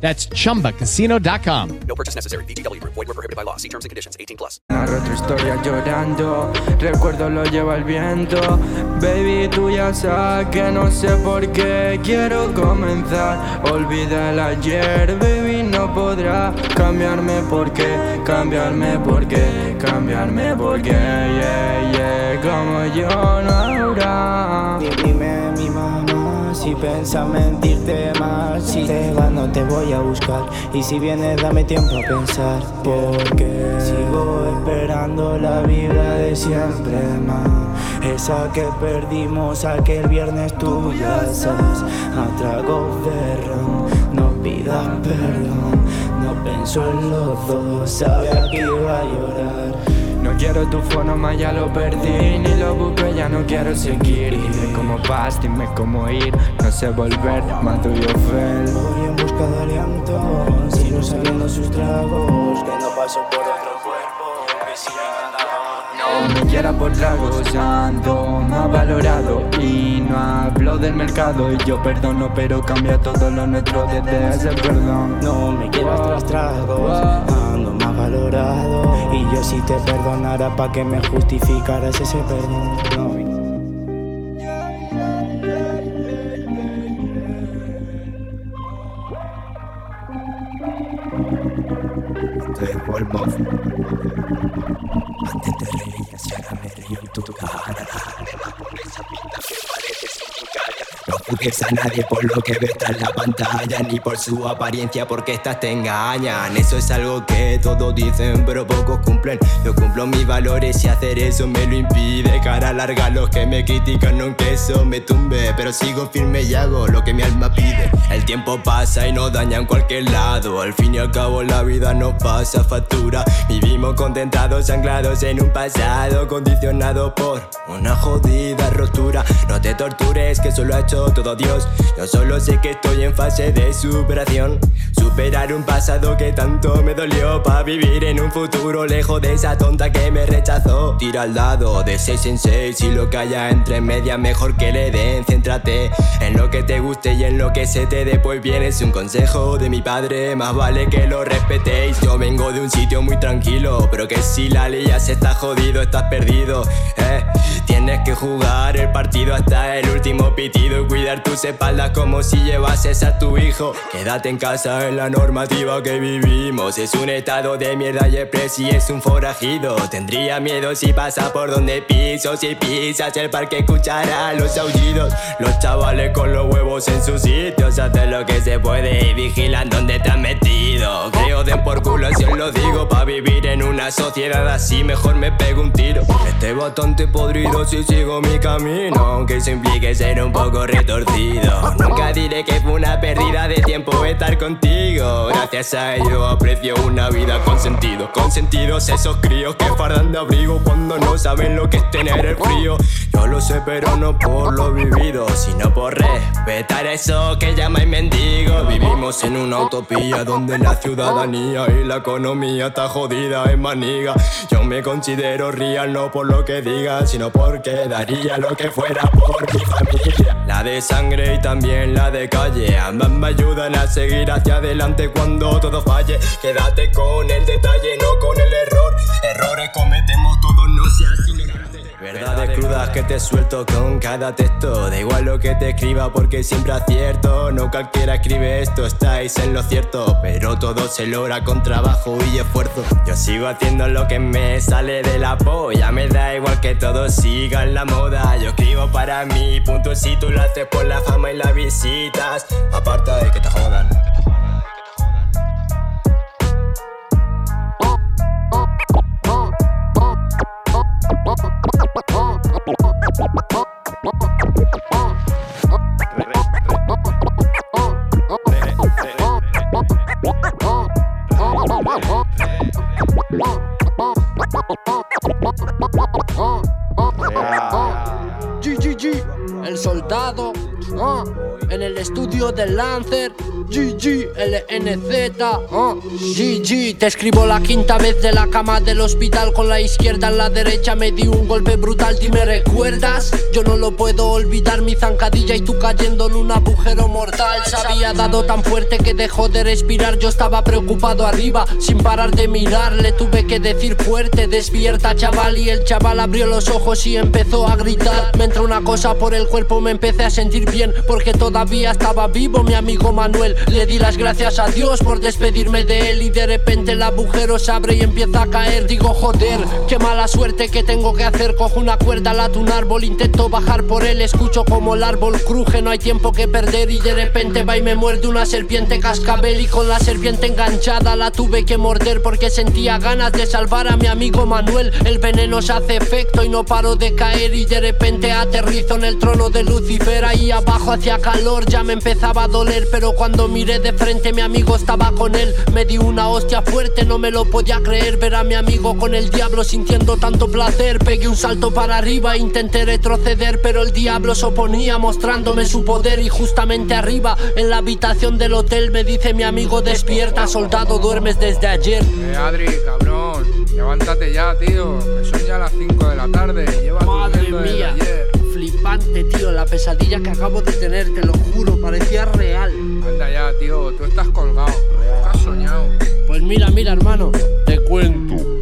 That's chumbacasino.com. No purchase necessary. VGW Group. Void were prohibited by law. See terms and conditions. 18 plus. Narro otra historia llorando, recuerdo lo lleva el viento. Baby, tú ya sabes que no sé por qué quiero comenzar. Olvida el ayer, baby, no podrá cambiarme porque, cambiarme porque, cambiarme porque, yeah, yeah, como yo no habrá. Si piensa mentirte más Si te vas no te voy a buscar. Y si vienes dame tiempo a pensar. Porque sigo esperando la vibra de siempre más. Esa que perdimos aquel viernes tú ya sabes. A tragos de ron No pidas perdón. No Pensó en los dos, sabía que iba a llorar. Quiero tu forma, ya lo perdí Ni lo busco, ya no quiero seguir. Dime cómo vas, dime cómo ir No sé volver, más tuyo fel Voy en busca de aliento Sigo sabiendo sus tragos Que no paso por otro cuerpo siga No me quiera por tragos, ando más valorado Y no hablo del mercado. Y yo perdono, pero cambia todo lo nuestro desde ese perdón. No me quieras tras tragos Ando más valorado. Y yo si te perdonara pa' que me justificaras ese perdón No. Antes te reías y ahora me río en tu cara juzgues a nadie por lo que ves tras la pantalla Ni por su apariencia porque estas te engañan. Eso es algo que todos dicen pero pocos cumplen. Yo cumplo mis valores y hacer eso me lo impide. Cara larga los que me critican aunque eso me tumbe Pero sigo firme y hago lo que mi alma pide. El tiempo pasa y nos daña en cualquier lado. Al fin y al cabo la vida nos pasa factura. Vivimos contentados anclados en un pasado Condicionado por una jodida rotura. No te tortures que solo ha hecho todo Dios. Yo solo sé que estoy en fase de superación. Superar un pasado que tanto me dolió. Pa' vivir en un futuro lejos de esa tonta que me rechazó. Tira al dado de 6 en 6 Y lo que haya entre medias mejor que le den. Céntrate en lo que te guste y en lo que se te dé. Pues bien es un consejo de mi padre. Más vale que lo respetéis. Yo vengo de un sitio muy tranquilo Pero que si la lías está jodido, estás perdido eh. Tienes que jugar el partido hasta el último pitido Y cuidar tus espaldas como si llevases a tu hijo. Quédate en casa en la normativa que vivimos. Es un estado de mierda y el presi es un forajido. Tendría miedo si pasa por donde piso Si pisas el parque escuchará los aullidos. Los chavales con los huevos en sus sitios Hacen lo que se puede y vigilan donde te has metido. Creo den por culo si os lo digo Pa' vivir en una sociedad así mejor me pego un tiro. Estoy bastante podrido si sigo mi camino Aunque eso implique ser un poco retorcido. Nunca diré que fue una pérdida de tiempo estar contigo. Gracias a ello aprecio una vida con sentido. Con sentidos esos críos que fardan de abrigo Cuando no saben lo que es tener el frío. Yo lo sé pero no por lo vivido Sino por respetar eso que llamáis mendigo. Vivimos en una utopía donde la ciudadanía y la economía está jodida en maniga. Yo me considero real no por lo que diga Sino porque daría lo que fuera por mi familia. La de sangre y también la de calle. Ambas me ayudan a seguir hacia adelante cuando todo falle. Quédate con el detalle, no con el error. Errores cometemos todos, no seas ignorante Verdades crudas que te suelto con cada texto. Da igual lo que te escriba porque siempre acierto. No cualquiera escribe esto, estáis en lo cierto. Pero todo se logra con trabajo y esfuerzo. Yo sigo haciendo lo que me sale de la polla. Me da igual que todos sigan la moda. Yo escribo para mí, punto. Si tú lo haces por la fama y las visitas Aparta de que te jodan Lancer, GG, LNZ, ah, GG, te escribo la quinta vez de la cama del hospital. Con la izquierda en la derecha, me di un golpe brutal, ¿y me recuerdas? Yo no lo puedo olvidar, mi zancadilla y tú cayendo en un agujero mortal, se había dado tan fuerte que dejó de respirar, yo estaba preocupado arriba, sin parar de mirar, le tuve que decir fuerte, despierta chaval, y el chaval abrió los ojos y empezó a gritar, me entró una cosa por el cuerpo, me empecé a sentir bien, porque todavía estaba vivo mi amigo Manuel, le di las gracias a Dios por despedirme de él y de repente el agujero se abre y empieza a caer, digo joder, qué mala suerte que tengo que hacer, cojo una cuerda, lato un árbol, intento bajar por él, escucho como el árbol cruje, no hay tiempo que perder y de repente va y me muerde una serpiente cascabel y con la serpiente enganchada. La tuve que morder porque sentía ganas de salvar a mi amigo Manuel, el veneno se hace efecto y no paro de caer y de repente aterrizo en el trono de Lucifer. Ahí abajo hacía calor, ya me empezaba a doler, pero cuando miré de frente, mi amigo estaba con él. Me di una hostia fuerte, no me lo podía creer. Ver a mi amigo con el diablo sintiendo tanto placer. Pegué un salto para arriba, intenté retroceder, pero el diablo se oponía mostrándome su poder. Y justamente arriba, en la habitación del hotel, me dice mi amigo: Despierta, soldado, duermes desde ayer. Eh, Adri, cabrón, levántate ya, tío. Que son ya las 5 de la tarde. Llevas Madre desde mía, ayer. Tío. La pesadilla que acabo de tener, te lo juro, parecía real. Anda ya, tío, tú estás colgado. Estás soñado. Pues mira, mira, hermano, te cuento.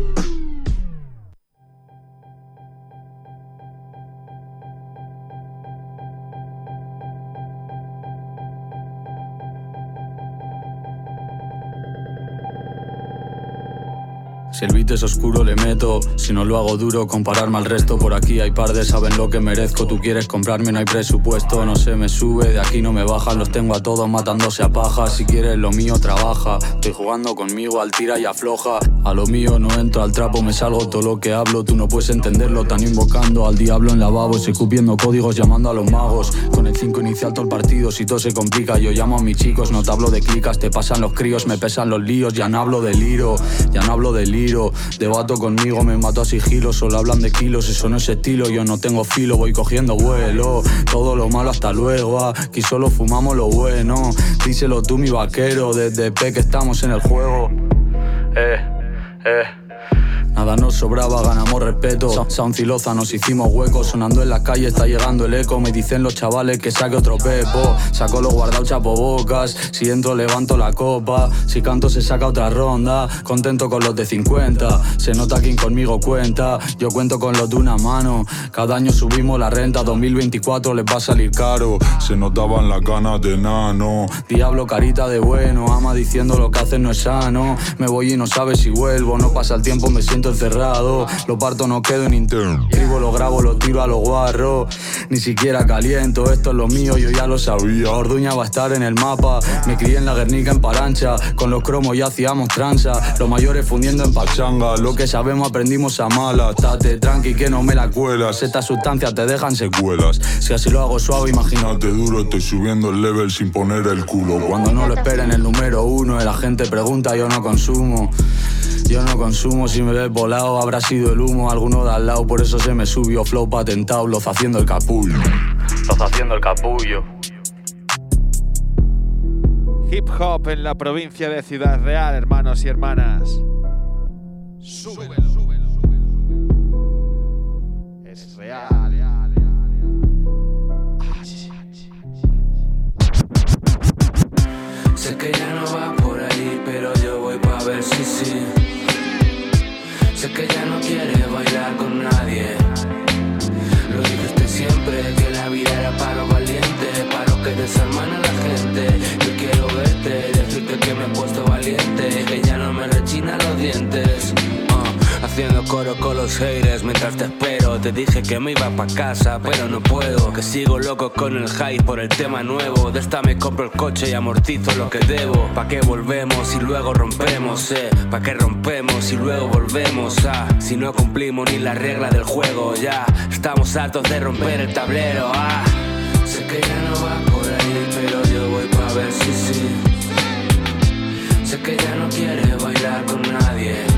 El beat es oscuro le meto, si no lo hago duro compararme al resto. Por aquí hay par de saben lo que merezco, tú quieres comprarme no hay presupuesto. No se me sube, de aquí no me bajan, los tengo a todos matándose a paja. Si quieres lo mío trabaja, estoy jugando conmigo al tira y afloja. A lo mío no entro al trapo, me salgo todo lo que hablo. Tú no puedes entenderlo, tan invocando al diablo en lavabos Escupiendo códigos, llamando a los magos. Con el 5 inicial todo el partido, si todo se complica. Yo llamo a mis chicos, no te hablo de clicas. Te pasan los críos, me pesan los líos. Ya no hablo de liro, ya no hablo de liro Debato conmigo, me mato a sigilo. Solo hablan de kilos, eso no es estilo. Yo no tengo filo, voy cogiendo vuelo. Todo lo malo hasta luego, aquí solo fumamos lo bueno. Díselo tú mi vaquero, desde P que estamos en el juego. Eh, eh Nada nos sobraba, ganamos respeto. Sa- Sound Ciloza, nos hicimos huecos. Sonando en la calle está llegando el eco. Me dicen los chavales que saque otro pepo. Saco los guardados chapobocas. Si entro, levanto la copa. Si canto, se saca otra ronda. Contento con los de 50. Se nota quien conmigo cuenta. Yo cuento con los de una mano. Cada año subimos la renta. 2024 les va a salir caro. Se notaban las ganas de nano. Diablo, carita de bueno, ama diciendo lo que haces no es sano. Me voy y no sabes si vuelvo, no pasa el tiempo, me siento encerrado. Lo parto, no quedo en interno. Escribo, lo grabo, lo tiro a los guarros. Ni siquiera caliento, esto es lo mío, yo ya lo sabía. Orduña va a estar en el mapa. Me crié en la Guernica en Parancha. Con los cromos ya hacíamos tranza. Los mayores fundiendo en pachanga. Lo que sabemos aprendimos a malas. Tate tranqui que no me la cuelas. Estas sustancias te dejan secuelas. Si así lo hago suave, imagínate duro, estoy subiendo el level sin poner el culo. Cuando no lo esperen el número uno, la gente pregunta, yo no consumo. Yo no consumo, si me ves volado, habrá sido el humo, alguno de al lado, por eso se me subió flow patentado, los haciendo el capullo. Los haciendo el capullo. Hip hop en la provincia de Ciudad Real, hermanos y hermanas. Súbelo. Es real. Sé que ya no va por ahí, pero yo voy pa' ver si sí. Sé que ya no quiere bailar con nadie. Lo dijiste siempre que la vida era valientes, para los que desarman a la gente. Yo quiero verte, decirte que me he puesto valiente, que ya no me rechina los dientes. Haciendo coro con los haters mientras te espero. Te dije que me iba pa' casa, pero no puedo. Que sigo loco con el hype por el tema nuevo. De esta me compro el coche y amortizo lo que debo. ¿Pa' qué volvemos y luego rompemos? Eh? ¿Pa' qué rompemos y luego volvemos? Ah, si no cumplimos ni la regla del juego, ya estamos hartos de romper el tablero. Ah, sé que ya no va por ahí, pero yo voy pa' ver si sí. Sé que ya no quiere bailar con nadie.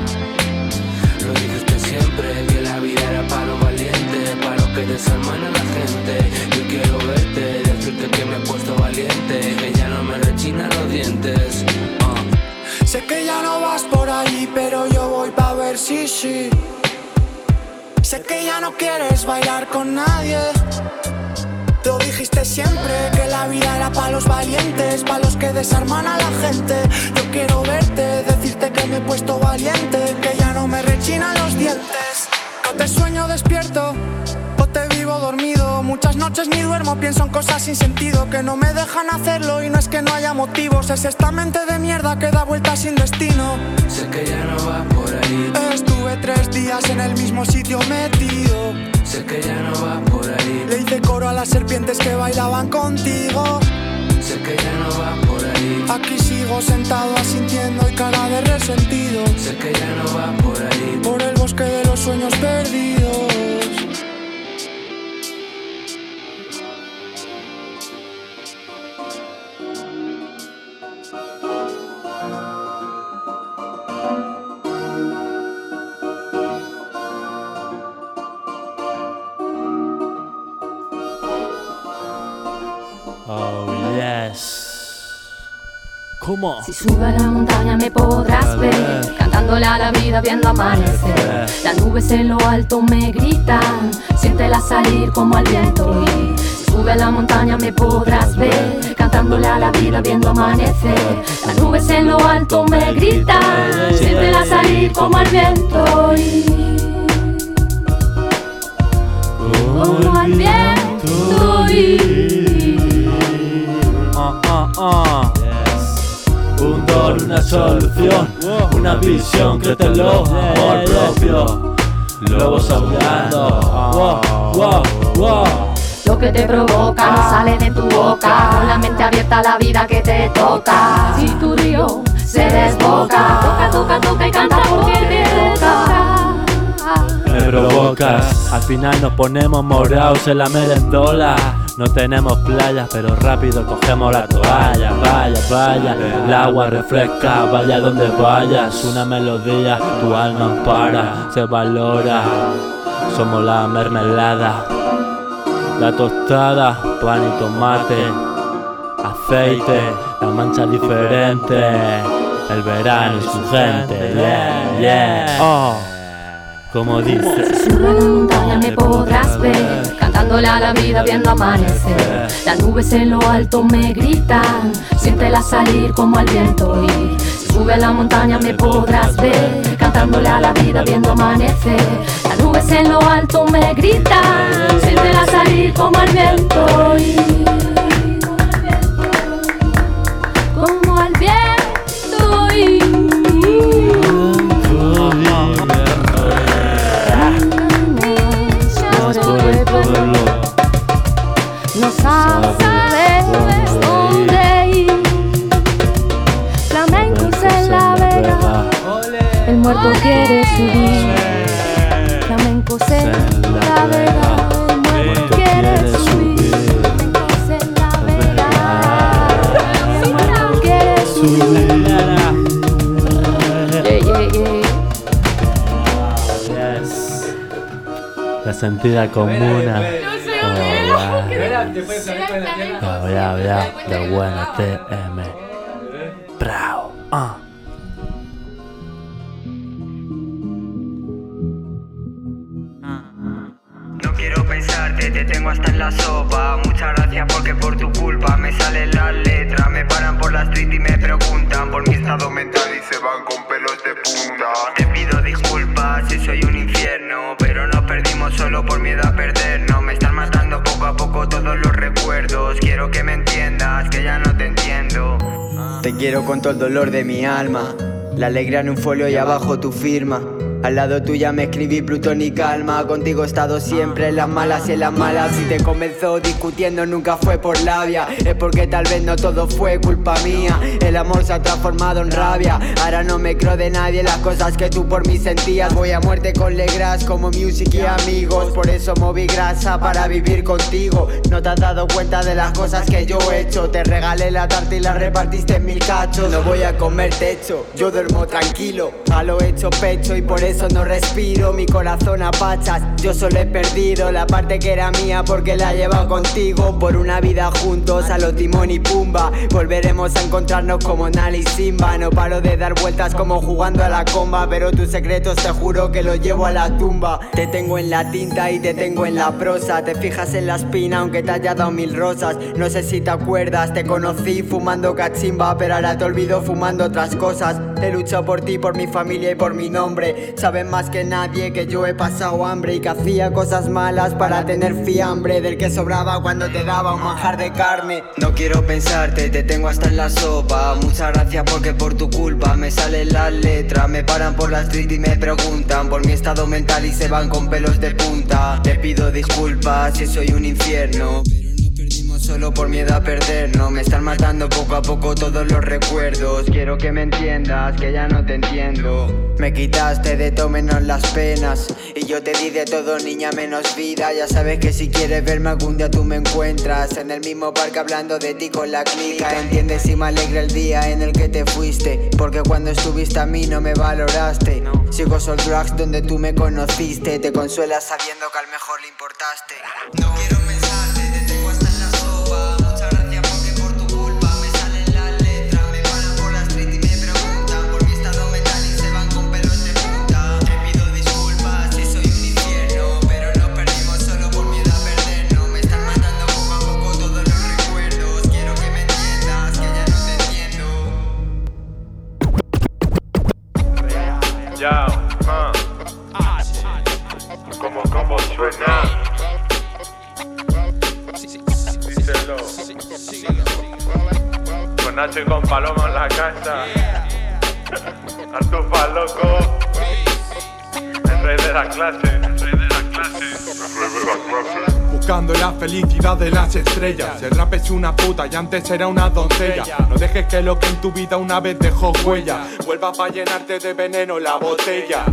Siempre que la vida era para los valientes, para los que desarman a la gente. Yo quiero verte, decirte que me he puesto valiente, que ya no me rechina los dientes. Uh. Sé que ya no vas por ahí, pero yo voy pa' ver si sí. Sé que ya no quieres bailar con nadie. Lo dijiste siempre que la vida era pa' los valientes, pa' los que desarman a la gente. Yo quiero verte, decirte que me he puesto valiente, que ya no me rechinan los dientes. No te sueño despierto, o te vivo dormido. Muchas noches ni duermo, pienso en cosas sin sentido que no me dejan hacerlo. Y no es que no haya motivos, es esta mente de mierda que da vueltas sin destino. Sé que ya no va por ahí. Estuve tres días en el mismo sitio metido. Sé que ya no va por ahí. Le hice coro a las serpientes que bailaban contigo. Sé que ya no va por ahí. Aquí sigo sentado asintiendo y cara de resentido. Sé que ya no va por ahí. Por el bosque de los sueños perdidos. ¿Cómo? Si sube a la montaña me podrás ver Cantándole a la vida viendo amanecer. Las nubes en lo alto me gritan Siéntela salir como al viento. Y si sube a la montaña me podrás ver Cantándole a la vida viendo amanecer. Las nubes en lo alto me gritan Siéntela salir como al viento. Y como al viento. Y Ah, ah, ah. Un don, una solución, una visión, créetelo, amor propio. Lobos aullando, wow, wow, wow. Lo que te provoca no sale de tu boca. Con la mente abierta a la vida que te toca. Si tu río se desboca. Toca, toca, toca y canta porque te toca. Me provocas, al final nos ponemos morados en la merendola. No tenemos playas, pero rápido cogemos la toalla. Vaya, vaya, el agua refresca, vaya donde vayas. Una melodía, tu alma para, se valora. Somos la mermelada, la tostada, pan y tomate, aceite, la mancha diferente. El verano y su gente, yeah, yeah. Oh, como dice. Montaña me podrás ver Cantándole a la vida viendo amanecer. Las nubes en lo alto me gritan Siéntela salir como al viento. Y si sube la montaña me podrás ver Cantándole a la vida viendo amanecer. Las nubes en lo alto me gritan Siéntela salir como al viento. Y El muerto quiere subir. Flamencos en la vega. El muerto quiere subir. Flamencos en la vega. El muerto quiere subir. La sentida comuna. Oh, buena TM. El dolor de mi alma. La alegría en un folio y abajo tu firma. Al lado tuya me escribí Plutón y calma. Contigo he estado siempre en las malas y en las malas. Si te comenzó discutiendo, nunca fue por labia. Es porque tal vez no todo fue culpa mía. El amor se ha transformado en rabia. Ahora no me creo de nadie las cosas que tú por mí sentías. Voy a muerte con Legras como music y amigos. Por eso moví grasa para vivir contigo. No te has dado cuenta de las cosas que yo he hecho. Te regalé la tarta y la repartiste en mil cachos. No voy a comer techo, yo duermo tranquilo. A lo hecho pecho y por eso no respiro. Mi corazón a pachas, yo solo he perdido la parte que era mía porque la he llevado contigo. Por una vida juntos a lo timón y pumba. Volveremos a encontrarnos como Nali y Simba. No paro de dar vueltas como jugando a la comba. Pero tus secretos te juro que los llevo a la tumba. Te tengo en la tinta y te tengo en la prosa. Te fijas en la espina aunque te haya dado mil rosas. No sé si te acuerdas, te conocí fumando cachimba. Pero ahora te olvido fumando otras cosas. He luchado por ti, por mi familia y por mi nombre. Saben más que nadie que yo he pasado hambre y que hacía cosas malas para tener fiambre. Del que sobraba cuando te daba un manjar de carne. No quiero pensarte, te tengo hasta en la sopa. Muchas gracias porque por tu culpa me salen las letras. Me paran por la street y me preguntan por mi estado mental y se van con pelos de punta. Te pido disculpas si soy un infierno. Solo por miedo a perder, no me están matando poco a poco todos los recuerdos. Quiero que me entiendas, que ya no te entiendo. Me quitaste de todo menos las penas. Y yo te di de todo, niña, menos vida. Ya sabes que si quieres verme algún día tú me encuentras. En el mismo parque hablando de ti con la clica. Entiendes y me alegra el día en el que te fuiste. Porque cuando estuviste a mí no me valoraste. Sigo Soul Drugs donde tú me conociste. Te consuelas sabiendo que al mejor le importaste. No quiero Ya, ah. Como, como suena. Díselo. Con Nacho y con Paloma en la casa. Artufa loco. El rey de la clase. Buscando la felicidad de las estrellas. El rap es una puta y antes era una doncella. No dejes que lo que en tu vida una vez dejó huella vuelva para llenarte de veneno la botella.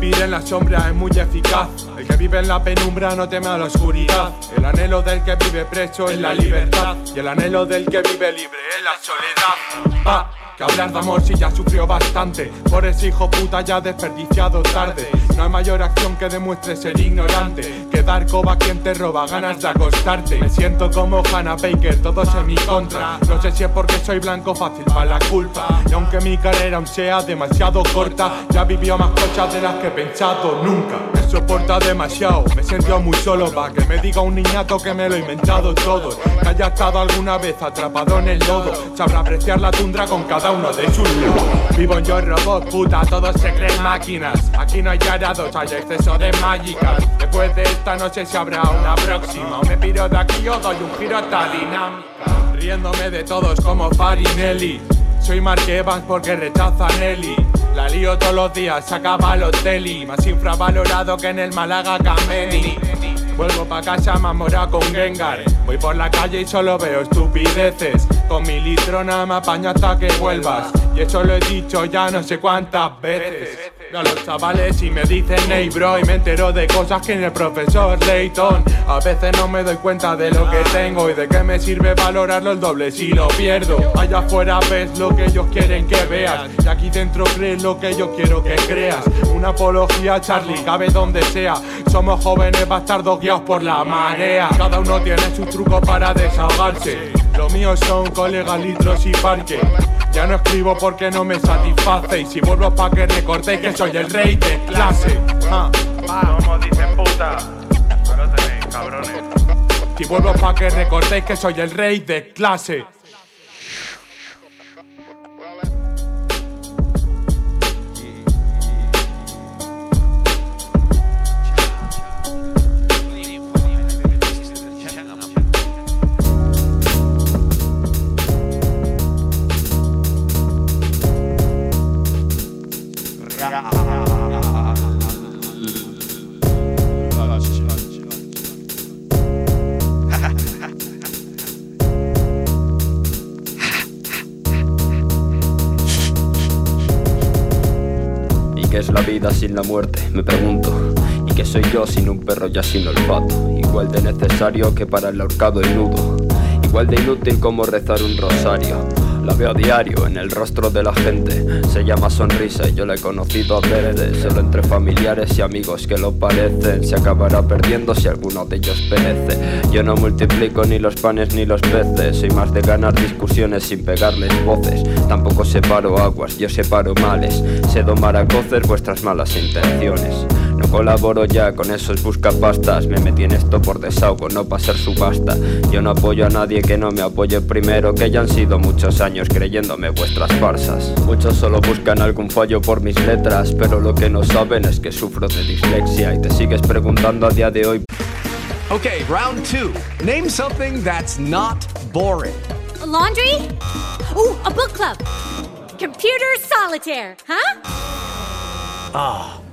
Vivir en la sombra es muy eficaz. El que vive en la penumbra no teme a la oscuridad. El anhelo del que vive preso es la libertad. Y el anhelo del que vive libre es la soledad. Pa, que hablar de amor si ya sufrió bastante. Por ese hijo puta ya desperdiciado tarde. No hay mayor acción que demuestre ser ignorante. Que dar coba a quien te roba ganas de acostarte. Me siento como Hannah Baker, todos en mi contra. No sé si es porque soy blanco fácil para la culpa. Y aunque mi carrera aún sea demasiado corta, ya vivió más cosas de las que he pensado nunca. Soporta demasiado, me siento muy solo para que me diga un niñato que me lo he inventado todo. Que haya estado alguna vez atrapado en el lodo. Sabrá apreciar la tundra con cada uno de sus lados. Vivo en yo robot, puta, todos se creen máquinas. Aquí no hay arados, hay exceso de mágicas. Después de esta no sé si habrá una próxima. O me piro de aquí o doy un giro a esta dinámica. Riéndome de todos como Farinelli. Soy Mark Evans porque rechaza Nelly. La lío todos los días, saca Balotelli. Más infravalorado que en el Málaga Cameni. Vuelvo pa' casa más morado con Gengar. Voy por la calle y solo veo estupideces. Con mi litrona me apaño hasta que vuelvas. Y eso lo he dicho ya no sé cuántas veces. A los chavales y me dicen hey bro Y me entero de cosas que ni el profesor Layton A veces no me doy cuenta de lo que tengo Y de qué me sirve valorarlo el doble si lo pierdo Allá afuera ves lo que ellos quieren que veas Y aquí dentro crees lo que yo quiero que creas Una apología Charlie, cabe donde sea Somos jóvenes bastardos por la marea. Cada uno tiene su truco para desahogarse. Lo mío son colegas, litros y parque ya no escribo porque no me satisface. Y si vuelvo pa' que recordéis que soy el rey de clase. Ah, Como dicen puta. No tenéis, cabrones. Si vuelvo pa' que recordéis que soy el rey de clase vida sin la muerte? Me pregunto. ¿Y qué soy yo sin un perro ya sin olfato? Igual de necesario que para el ahorcado el nudo. Igual de inútil como rezar un rosario. La veo a diario en el rostro de la gente. Se llama sonrisa y yo la he conocido a veces. Solo entre familiares y amigos que lo parecen. Se acabará perdiendo si alguno de ellos perece. Yo no multiplico ni los panes ni los peces. Soy más de ganar discusiones sin pegarles voces. Tampoco separo aguas, yo separo males. Sé domar a vuestras malas intenciones. No colaboro ya con esos buscapastas Me metí en esto por desahogo, no para ser subasta Yo no apoyo a nadie que no me apoye primero Que ya han sido muchos años creyéndome vuestras farsas Muchos solo buscan algún fallo por mis letras Pero lo que no saben es que sufro de dislexia Y te sigues preguntando a día de hoy Okay, round two. Name something that's not boring. A laundry? Ooh, a book club. Computer solitaire, huh? Ah,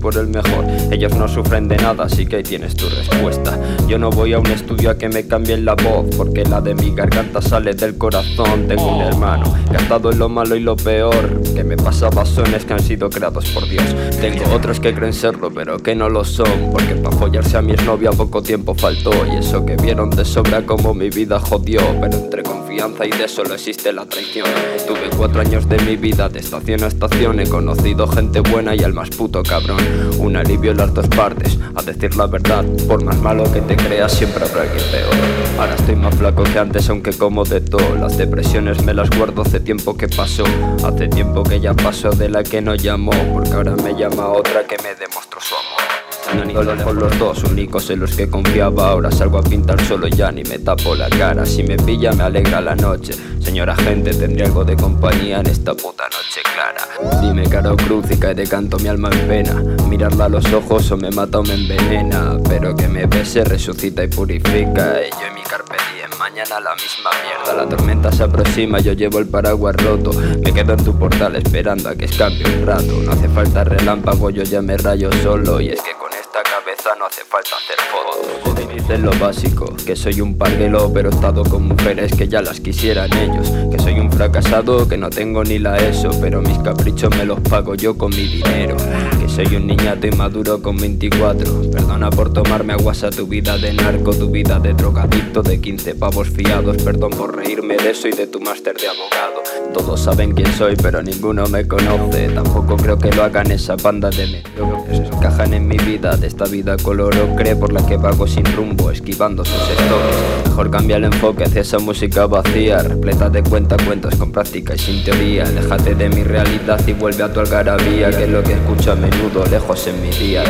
Por el mejor. Ellos no sufren de nada, así que ahí tienes tu respuesta. Yo no voy a un estudio a que me cambien la voz, porque la de mi garganta sale del corazón. Tengo un hermano que ha estado en lo malo y lo peor, que me pasa basones que han sido creados por Dios. Tengo otros que creen serlo, pero que no lo son, porque para follarse a mi exnovia poco tiempo faltó, y eso que vieron de sobra como mi vida jodió, pero entre y de solo existe la traición. Tuve cuatro años de mi vida de estación a estación, he conocido gente buena y al más puto cabrón. Un alivio en las dos partes, a decir la verdad, por más malo que te creas siempre habrá alguien peor. Ahora estoy más flaco que antes aunque como de todo, las depresiones me las guardo hace tiempo que pasó, hace tiempo que ya pasó de la que no llamó, porque ahora me llama otra que me demostró su amor. Únicos con los dos únicos en los que confiaba. Ahora salgo a pintar solo ya ni me tapo la cara. Si me pilla me alegra la noche. Señora gente tendría algo de compañía en esta puta noche clara. Dime cara o cruz y cae de canto mi alma en pena. Mirarla a los ojos o me mata o me envenena. Pero que me bese resucita y purifica. Y yo en mi carpe diem mañana la misma mierda. La tormenta se aproxima yo llevo el paraguas roto. Me quedo en tu portal esperando a que escape un rato. No hace falta relámpago yo ya me rayo solo. Y es que con esta cabeza no hace falta hacer fotos. Me dicen lo básico, que soy un parguelo, pero he estado con mujeres que ya las quisieran ellos. Que soy un fracasado, que no tengo ni la ESO, pero mis caprichos me los pago yo con mi dinero. Que soy un niñato inmaduro con 24. Perdona por tomarme aguas a tu vida de narco, tu vida de drogadicto, de 15 pavos fiados. Perdón por reírme de eso y de tu máster de abogado. Todos saben quién soy, pero ninguno me conoce. Tampoco creo que lo hagan esa banda de mediocres. Encajan en mi vida, de esta vida color ocre por la que vago sin rumbo, esquivando sus estoques. Mejor cambia el enfoque hacia esa música vacía, repleta de cuentacuentos con práctica y sin teoría. Déjate de mi realidad y vuelve a tu algarabía, que es lo que escucho a menudo, lejos en mi día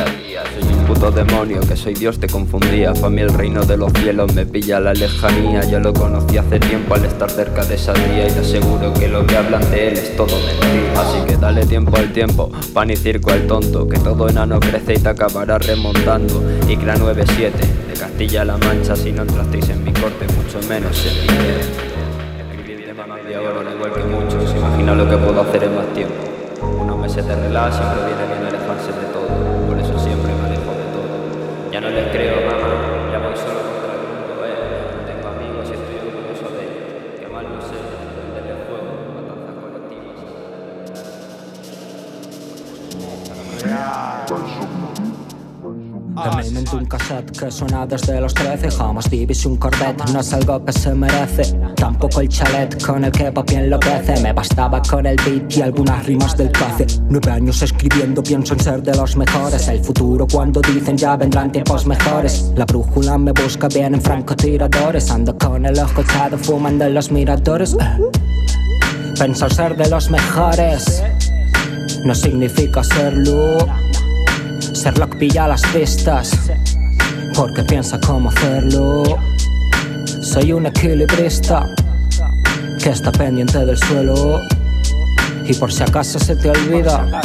puto demonio, que soy Dios, te confundía. Fue el reino de los cielos, me pilla la lejanía. Yo lo conocí hace tiempo al estar cerca de esa día y te aseguro que lo que hablan de él es todo mentira. Así que dale tiempo al tiempo, pan y circo al tonto, que todo enano crece y te acabará remontando. Y cra 97, de Castilla-La Mancha, si no entrasteis en mi corte, mucho menos en mi tema media hora, igual que muchos, imagina lo que puedo hacer en más tiempo. Unos meses de relax siempre viene bien alejarse de No les creo, De un cassette que suena desde los 13 Jamás viví un Corvette, no es algo que se merece. Tampoco el chalet con el que papi enloquece Me bastaba con el beat y algunas rimas del café Nueve años escribiendo, pienso en ser de los mejores. El futuro cuando dicen ya vendrán tiempos mejores. La brújula me busca, vienen francotiradores. Ando con el ojo echado, fumando en los miradores. Pensar ser de los mejores. No significa serlo Sherlock pilla las pistas porque piensa cómo hacerlo. Soy un equilibrista que está pendiente del suelo y por si acaso se te olvida.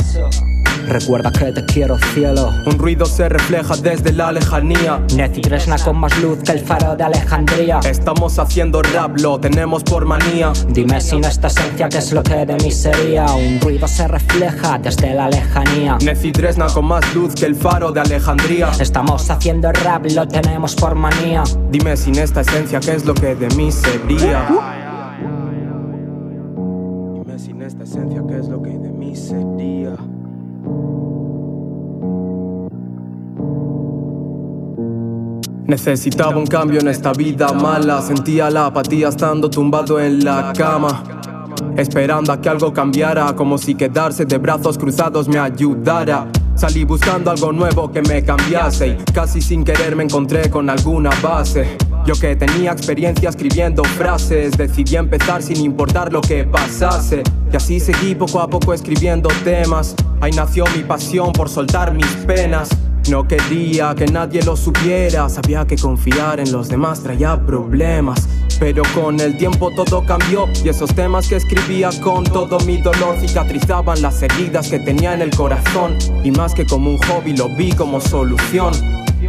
Recuerda que te quiero cielo. Un ruido se refleja desde la lejanía. Necitresna con más luz que el faro de Alejandría. Estamos haciendo rap, lo tenemos por manía. Dime sin esta esencia qué es lo que de mí sería Un ruido se refleja desde la lejanía. Necitresna con más luz que el faro de Alejandría. Estamos haciendo rap, lo tenemos por manía. Dime sin esta esencia qué es lo que de mí sería Necesitaba un cambio en esta vida mala, sentía la apatía estando tumbado en la cama. Esperando a que algo cambiara, como si quedarse de brazos cruzados me ayudara. Salí buscando algo nuevo que me cambiase y casi sin querer me encontré con alguna base. Yo que tenía experiencia escribiendo frases, decidí empezar sin importar lo que pasase. Y así seguí poco a poco escribiendo temas. Ahí nació mi pasión por soltar mis penas. No quería que nadie lo supiera, sabía que confiar en los demás traía problemas. Pero con el tiempo todo cambió y esos temas que escribía con todo mi dolor cicatrizaban las heridas que tenía en el corazón. Y más que como un hobby lo vi como solución.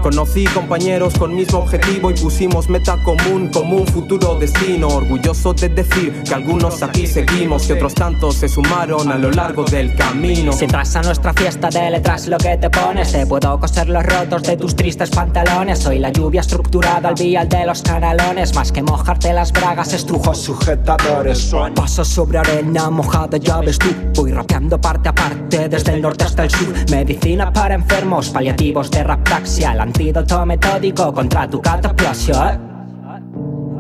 Conocí compañeros con mismo objetivo y pusimos meta común como un futuro destino. Orgulloso de decir que algunos aquí seguimos, que otros tantos se sumaron a lo largo del camino. Si entras a nuestra fiesta de letras lo que te pones, te puedo coser los rotos de tus tristes pantalones. Soy la lluvia estructurada al vial de los canalones, más que mojarte las bragas, estrujos sujetadores son. Paso sobre arena mojada, ya ves tú. Voy rapeando parte a parte desde el norte hasta el sur. Medicina para enfermos, paliativos de raptaxia, antídoto metódico contra tu cataplasio. ¿eh?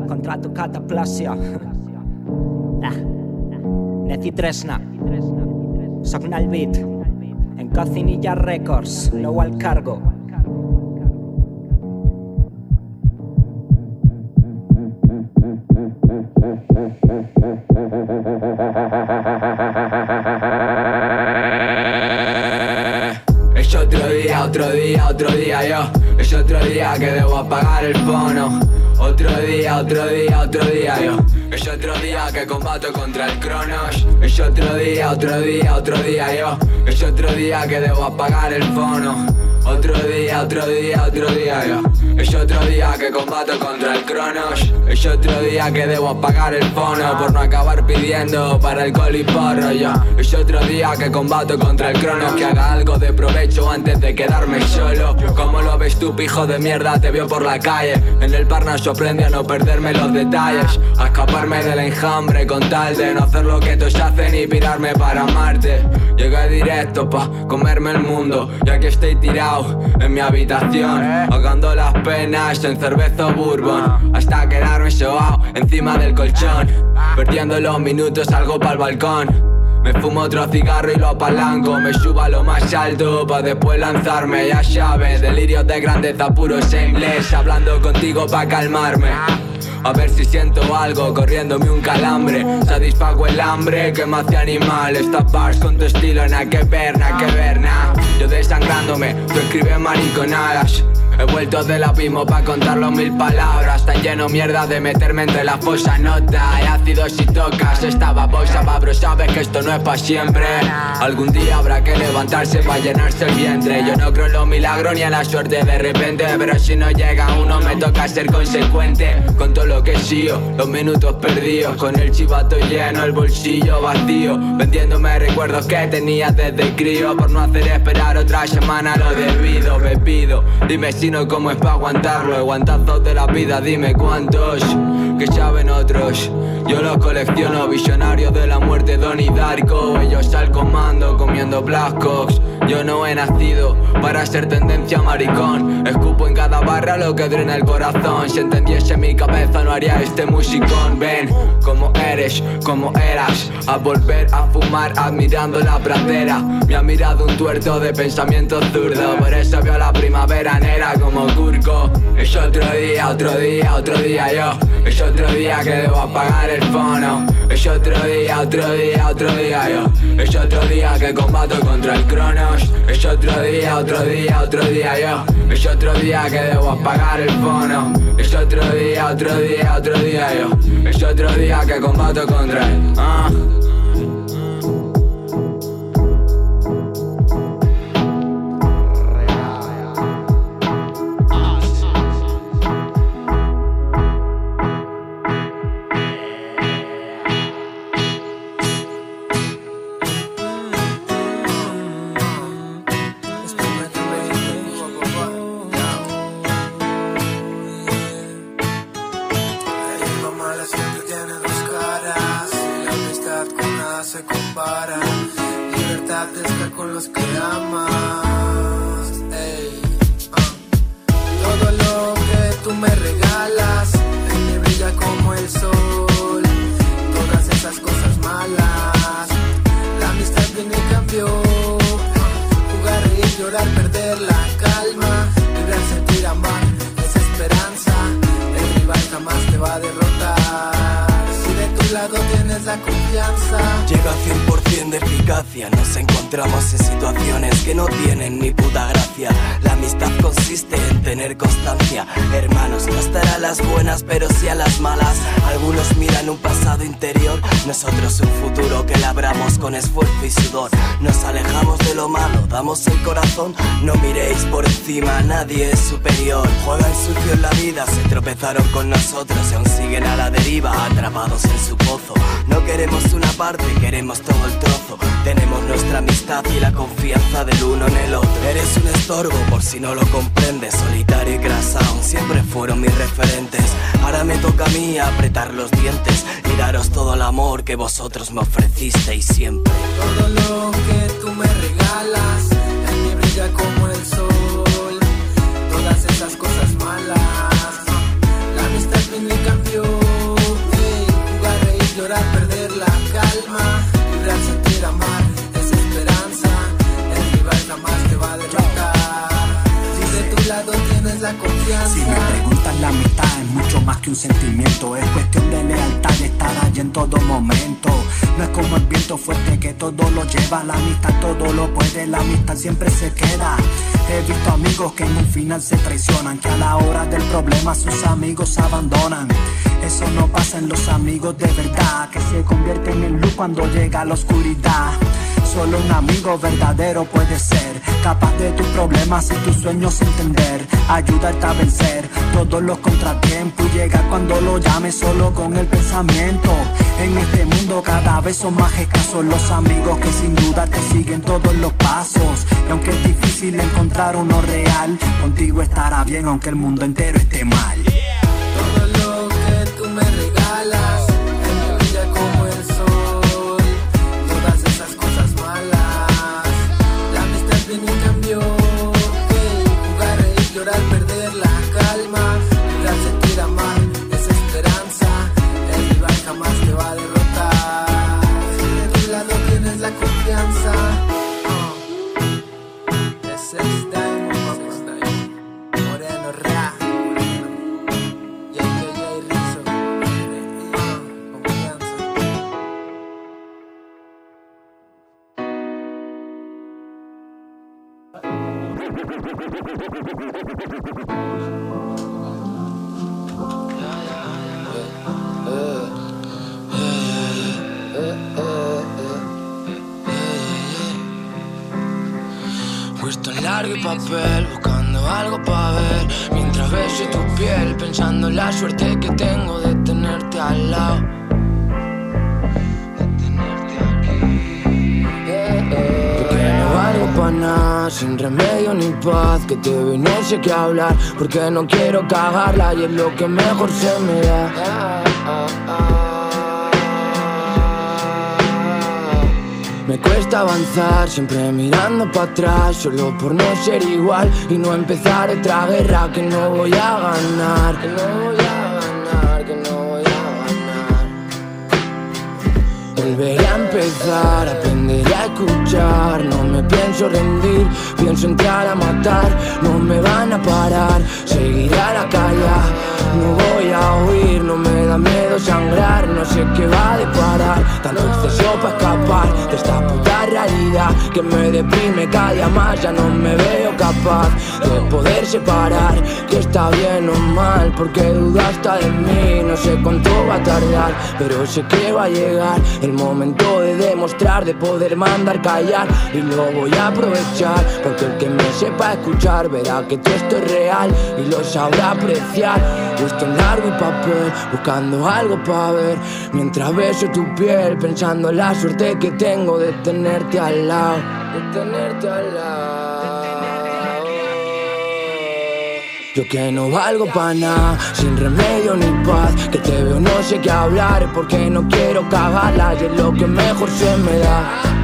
Contra tu cataplasio. Ah. Neci Tresna. Sognal Beat. En Cocinilla Records. Luego al cargo. Otro día, otro día yo. Es otro día que combato contra el cronos. Es otro día, otro día, otro día yo. Es otro día que debo apagar el fono. Otro día, otro día, otro día yo. Es otro día que combato contra el cronos. Es otro día que debo apagar el fono por no acabar pidiendo para alcohol y porro yo. Es otro día que combato contra el cronos que haga algo de provecho antes de quedarme solo. Como lo ves tú, pijo de mierda, te veo por la calle. En el parnaso aprendí a no perderme los detalles, a escaparme del enjambre con tal de no hacer lo que todos hacen y pirarme para Marte. Llegué directo pa' comerme el mundo, ya que estoy tirado en mi habitación, ahogando las penas en cerveza bourbon, hasta quedarme sobao encima del colchón, perdiendo los minutos salgo pa'l balcón. Me fumo otro cigarro y lo apalanco. Me subo a lo más alto pa' después lanzarme. Ya sabes, delirios de grandeza puros en inglés. Hablando contigo pa' calmarme. A ver si siento algo, corriéndome un calambre. Satisfago el hambre que me hace animal. Estas bars con tu estilo, na que ver, na que ver, na Yo desangrándome, tú escribes mariconadas He vuelto del abismo pa' contarlo mil palabras. Tan lleno mierda de meterme entre la fosa nota He ácido si tocas esta babosa. Babro sabes que esto no es pa' siempre. Algún día habrá que levantarse pa' llenarse el vientre. Yo no creo en los milagros ni en la suerte de repente Pero si no llega uno me toca ser consecuente. Con todo lo que sigo, los minutos perdidos. Con el chivato lleno, el bolsillo vacío. Vendiéndome recuerdos que tenía desde crío. Por no hacer esperar otra semana lo debido Me pido, dime si no cómo es pa' aguantarlo Aguantazos de la vida, dime cuántos Que saben otros. Yo los colecciono, visionarios de la muerte Donnie Darko. Ellos al comando comiendo Blackox Yo no he nacido para ser tendencia maricón. Escupo en cada barra lo que drena el corazón. Si entendiese mi cabeza no haría este musicón. Ven como eres, como eras A volver a fumar admirando la pradera. Me ha mirado un tuerto de pensamiento zurdo. Por eso veo la primavera negra como Curco Es otro día, otro día, otro día yo Es otro día que debo apagar el fono Es otro día, otro día, otro día yo Es otro día que combato contra el cronos Es otro día, otro día, otro día yo Es otro día que debo apagar el fono Es otro día, otro día, otro día yo Es otro día que combato contra él ah. los que amas. Ey, uh. Todo lo que tú me regalas, en mi brilla como el sol. Todas esas cosas malas, la amistad viene y cambió. Jugar, reír, llorar, perder la calma, vibrar, sentir, amar, es esperanza. El rival jamás te va a derrotar. Si de tu lado tienes la confianza, llega a tiempo 100% de eficacia. Nos encontramos en situaciones que no tienen ni puta gracia. La amistad consiste en tener constancia. Hermanos, no estará a las buenas, pero sí a las malas. Algunos miran un pasado interior, nosotros un futuro que labramos con esfuerzo y sudor. Nos alejamos de lo malo, damos el corazón. No miréis por encima, nadie es superior. Juegan sucio en la vida, se tropezaron con nosotros y aún siguen a la deriva, atrapados en su pozo. No queremos una parte, queremos todo el trozo. Tenemos nuestra amistad y la confianza del uno en el otro. Eres un estorbo por si no lo comprendes, solitario y grasado, siempre fueron mis referentes. Ahora me toca a mí apretar los dientes y daros todo el amor que vosotros me ofrecisteis siempre. Todo lo que tú me regalas en mí brilla como el sol. Todas esas cosas malas, la amistad y cambió. Ey, jugar, reír, llorar, perder la calma, Si me preguntan la amistad es mucho más que un sentimiento, es cuestión de lealtad y estar allí en todo momento. No es como el viento fuerte que todo lo lleva, la amistad todo lo puede, la amistad siempre se queda. He visto amigos que en un final se traicionan, que a la hora del problema sus amigos abandonan. Eso no pasa en los amigos de verdad, que se convierten en luz cuando llega la oscuridad. Solo un amigo verdadero puede ser capaz de tus problemas y tus sueños entender, ayudarte a vencer todos los contratiempos y llegar cuando lo llames solo con el pensamiento. En este mundo cada vez son más escasos los amigos que sin duda te siguen todos los pasos. Y aunque es difícil encontrar uno real, contigo estará bien aunque el mundo entero esté mal. En largo y papel, buscando algo para ver. Mientras beso tu piel, pensando en la suerte que tengo de tenerte al lado. Porque no valgo pa' nada, sin remedio ni paz Que te sé qué hablar Porque no quiero cagarla y es lo que mejor se me da Me cuesta avanzar, siempre mirando para atrás Solo por no ser igual y no empezar otra guerra Que no voy a ganar Que no voy a ganar, que no voy a ganar. Volveré a empezar, aprenderé a escuchar No me pienso rendir, pienso entrar a matar No me van a parar, seguiré a la calle no voy a huir, no me da miedo sangrar No sé qué va a deparar Tanto exceso para escapar de esta puta realidad Que me deprime cada día más Ya no me veo capaz de poder separar. Que está bien o mal Porque duda hasta de mí No sé cuánto va a tardar Pero sé que va a llegar El momento de demostrar De poder mandar callar Y lo voy a aprovechar Porque el que me sepa escuchar Verá que todo esto es real Y lo sabrá apreciar Puesto en largo y papel, buscando algo para ver. Mientras beso tu piel, pensando en la suerte que tengo de tenerte al lado. De tenerte al lado. Yo que no valgo para nada, sin remedio ni paz. Que te veo, no sé qué hablar, porque no quiero cagarla. Y es lo que mejor se me da.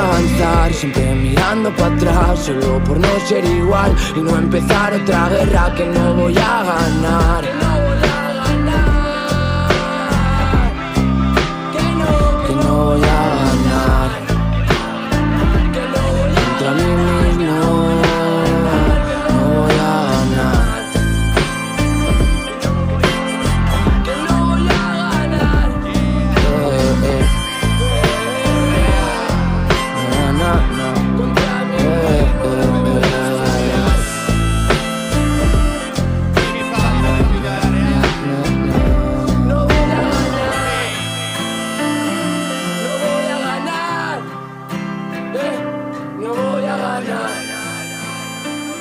Cuesta avanzar, siempre mirando para atrás Solo por no ser igual y no empezar otra guerra que no voy a ganar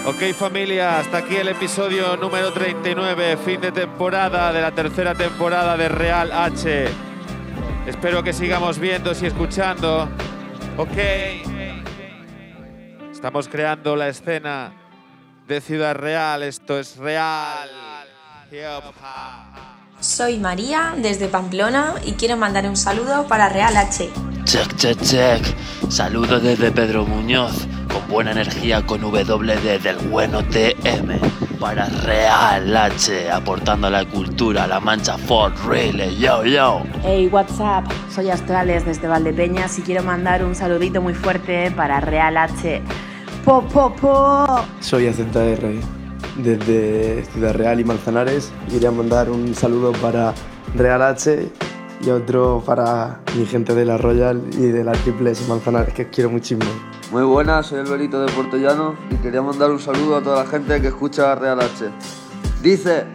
Ok familia, hasta aquí el episodio número 39, fin de temporada de la tercera temporada de Real H. Espero que sigamos viendo y escuchando. Ok. Estamos creando la escena de Ciudad Real, esto es real. Soy María desde Pamplona y quiero mandar un saludo para Real H. Check, check, check. Saludos desde Pedro Muñoz, con buena energía con WD del bueno TM. Para Real H, aportando a la cultura, la mancha Fort Real, yo, yo. Hey, what's up? Soy Astrales desde Valdepeñas y quiero mandar un saludito muy fuerte para Real H. Po, po, po. Soy AZR desde Ciudad Real y Manzanares. Quería mandar un saludo para Real H y otro para mi gente de la Royal y de la Triples Manzanares, que quiero muchísimo. Muy buenas, soy el Belito de Puerto Llano y quería mandar un saludo a toda la gente que escucha Real H. Dice...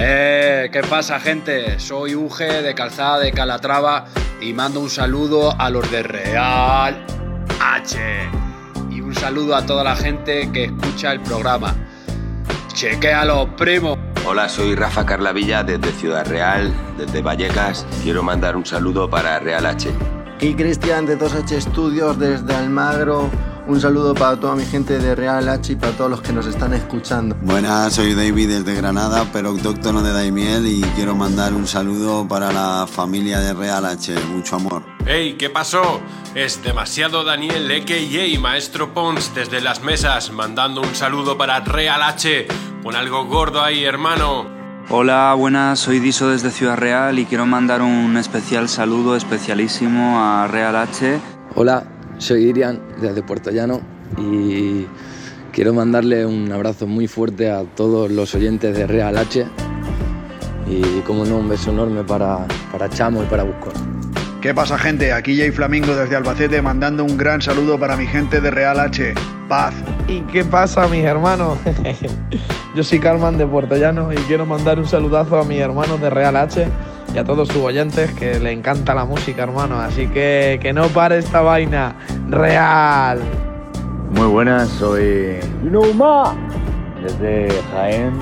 Eh, ¿qué pasa gente? Soy Uge de Calzada de Calatrava y mando un saludo a los de Real H. Y un saludo a toda la gente que escucha el programa. Chequéalo, primo. Hola, soy Rafa Carlavilla desde Ciudad Real, desde Vallecas. Quiero mandar un saludo para Real H. Y Cristian de 2H Studios desde Almagro. Un saludo para toda mi gente de Real H y para todos los que nos están escuchando. Buenas, soy David desde Granada, pero autóctono de Daimiel y quiero mandar un saludo para la familia de Real H. Mucho amor. ¡Hey! ¿Qué pasó? Es demasiado Daniel, a.k.a. Maestro Pons desde las mesas, mandando un saludo para Real H. Pon algo gordo ahí, hermano. Hola, buenas, soy Diso desde Ciudad Real y quiero mandar un especial saludo especialísimo a Real H. Hola, soy Irian desde Puerto Llano y quiero mandarle un abrazo muy fuerte a todos los oyentes de Real H y como no, un beso enorme para, para Chamo y para Buscón. ¿Qué pasa gente? Aquí Jay Flamingo desde Albacete mandando un gran saludo para mi gente de Real H. Paz. ¿Y qué pasa mis hermanos? Yo soy Carman de Puerto Llano y quiero mandar un saludazo a mis hermanos de Real H y a todos sus oyentes que le encanta la música hermano. Así que que no pare esta vaina. Real. Muy buenas, soy Numa desde Jaén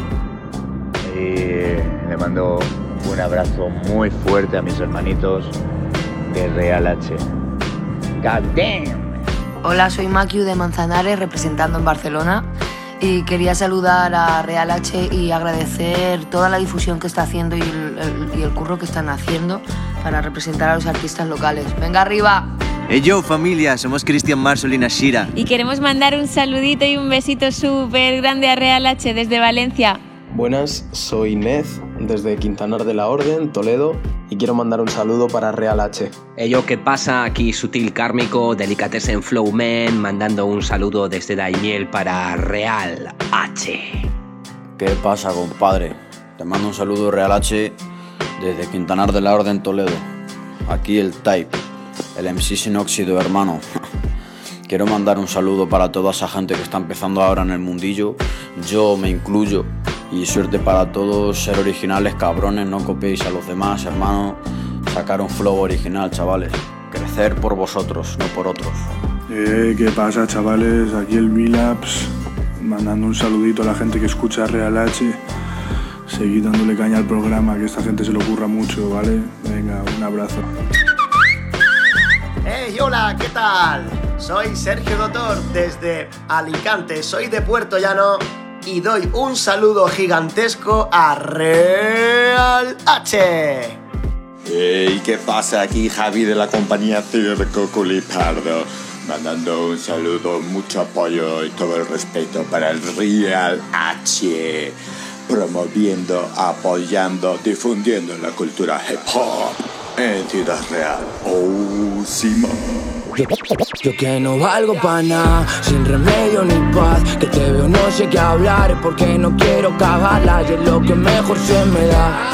y le mando un abrazo muy fuerte a mis hermanitos de Real H. God damn. Hola, soy Makiu de Manzanares, representando en Barcelona. Y quería saludar a Real H y agradecer toda la difusión que está haciendo y el, el- y el curro que están haciendo para representar a los artistas locales. ¡Venga arriba! Hey yo familia, somos Cristian Marsol y Nashira. Y queremos mandar un saludito y un besito súper grande a Real H desde Valencia. Buenas, soy Nez desde Quintanar de la Orden, Toledo, y quiero mandar un saludo para Real H. Ello que pasa aquí, Sutil Kármico, Delicatessen Flowman, mandando un saludo desde Daimiel para Real H. ¿Qué pasa, compadre? Te mando un saludo Real H desde Quintanar de la Orden Toledo. Aquí el Type, el MC sin óxido, hermano. Quiero mandar un saludo para toda esa gente que está empezando ahora en el mundillo. Yo me incluyo. Y suerte para todos, ser originales, cabrones, no copiéis a los demás, hermano. Sacar un flow original, chavales. Crecer por vosotros, no por otros. Eh, ¿Qué pasa, chavales? Aquí el Milaps, mandando un saludito a la gente que escucha Real H. Seguid dándole caña al programa, que esta gente se lo ocurra mucho, ¿vale? Venga, un abrazo. ¡Hey, hola! ¿Qué tal? Soy Sergio Doctor desde Alicante, soy de Puerto Llano y doy un saludo gigantesco a Real H. Hey, ¿qué pasa? Aquí Javi de la compañía Circo Culipardo, mandando un saludo, mucho apoyo y todo el respeto para el Real H, promoviendo, apoyando, difundiendo la cultura hip hop en Ciudad Real. Oh, Simón. Yo, que no valgo pa' nada, sin remedio ni paz Que te veo no sé qué hablar, porque no quiero cagarla Y es lo que mejor se me da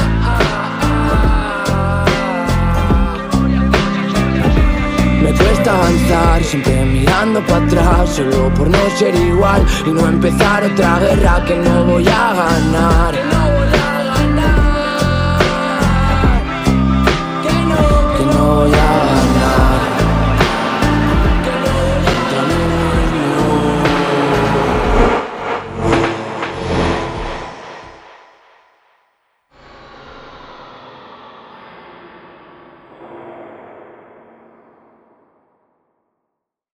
Me cuesta avanzar, siempre mirando para atrás Solo por no ser igual y no empezar otra guerra que no voy a ganar voy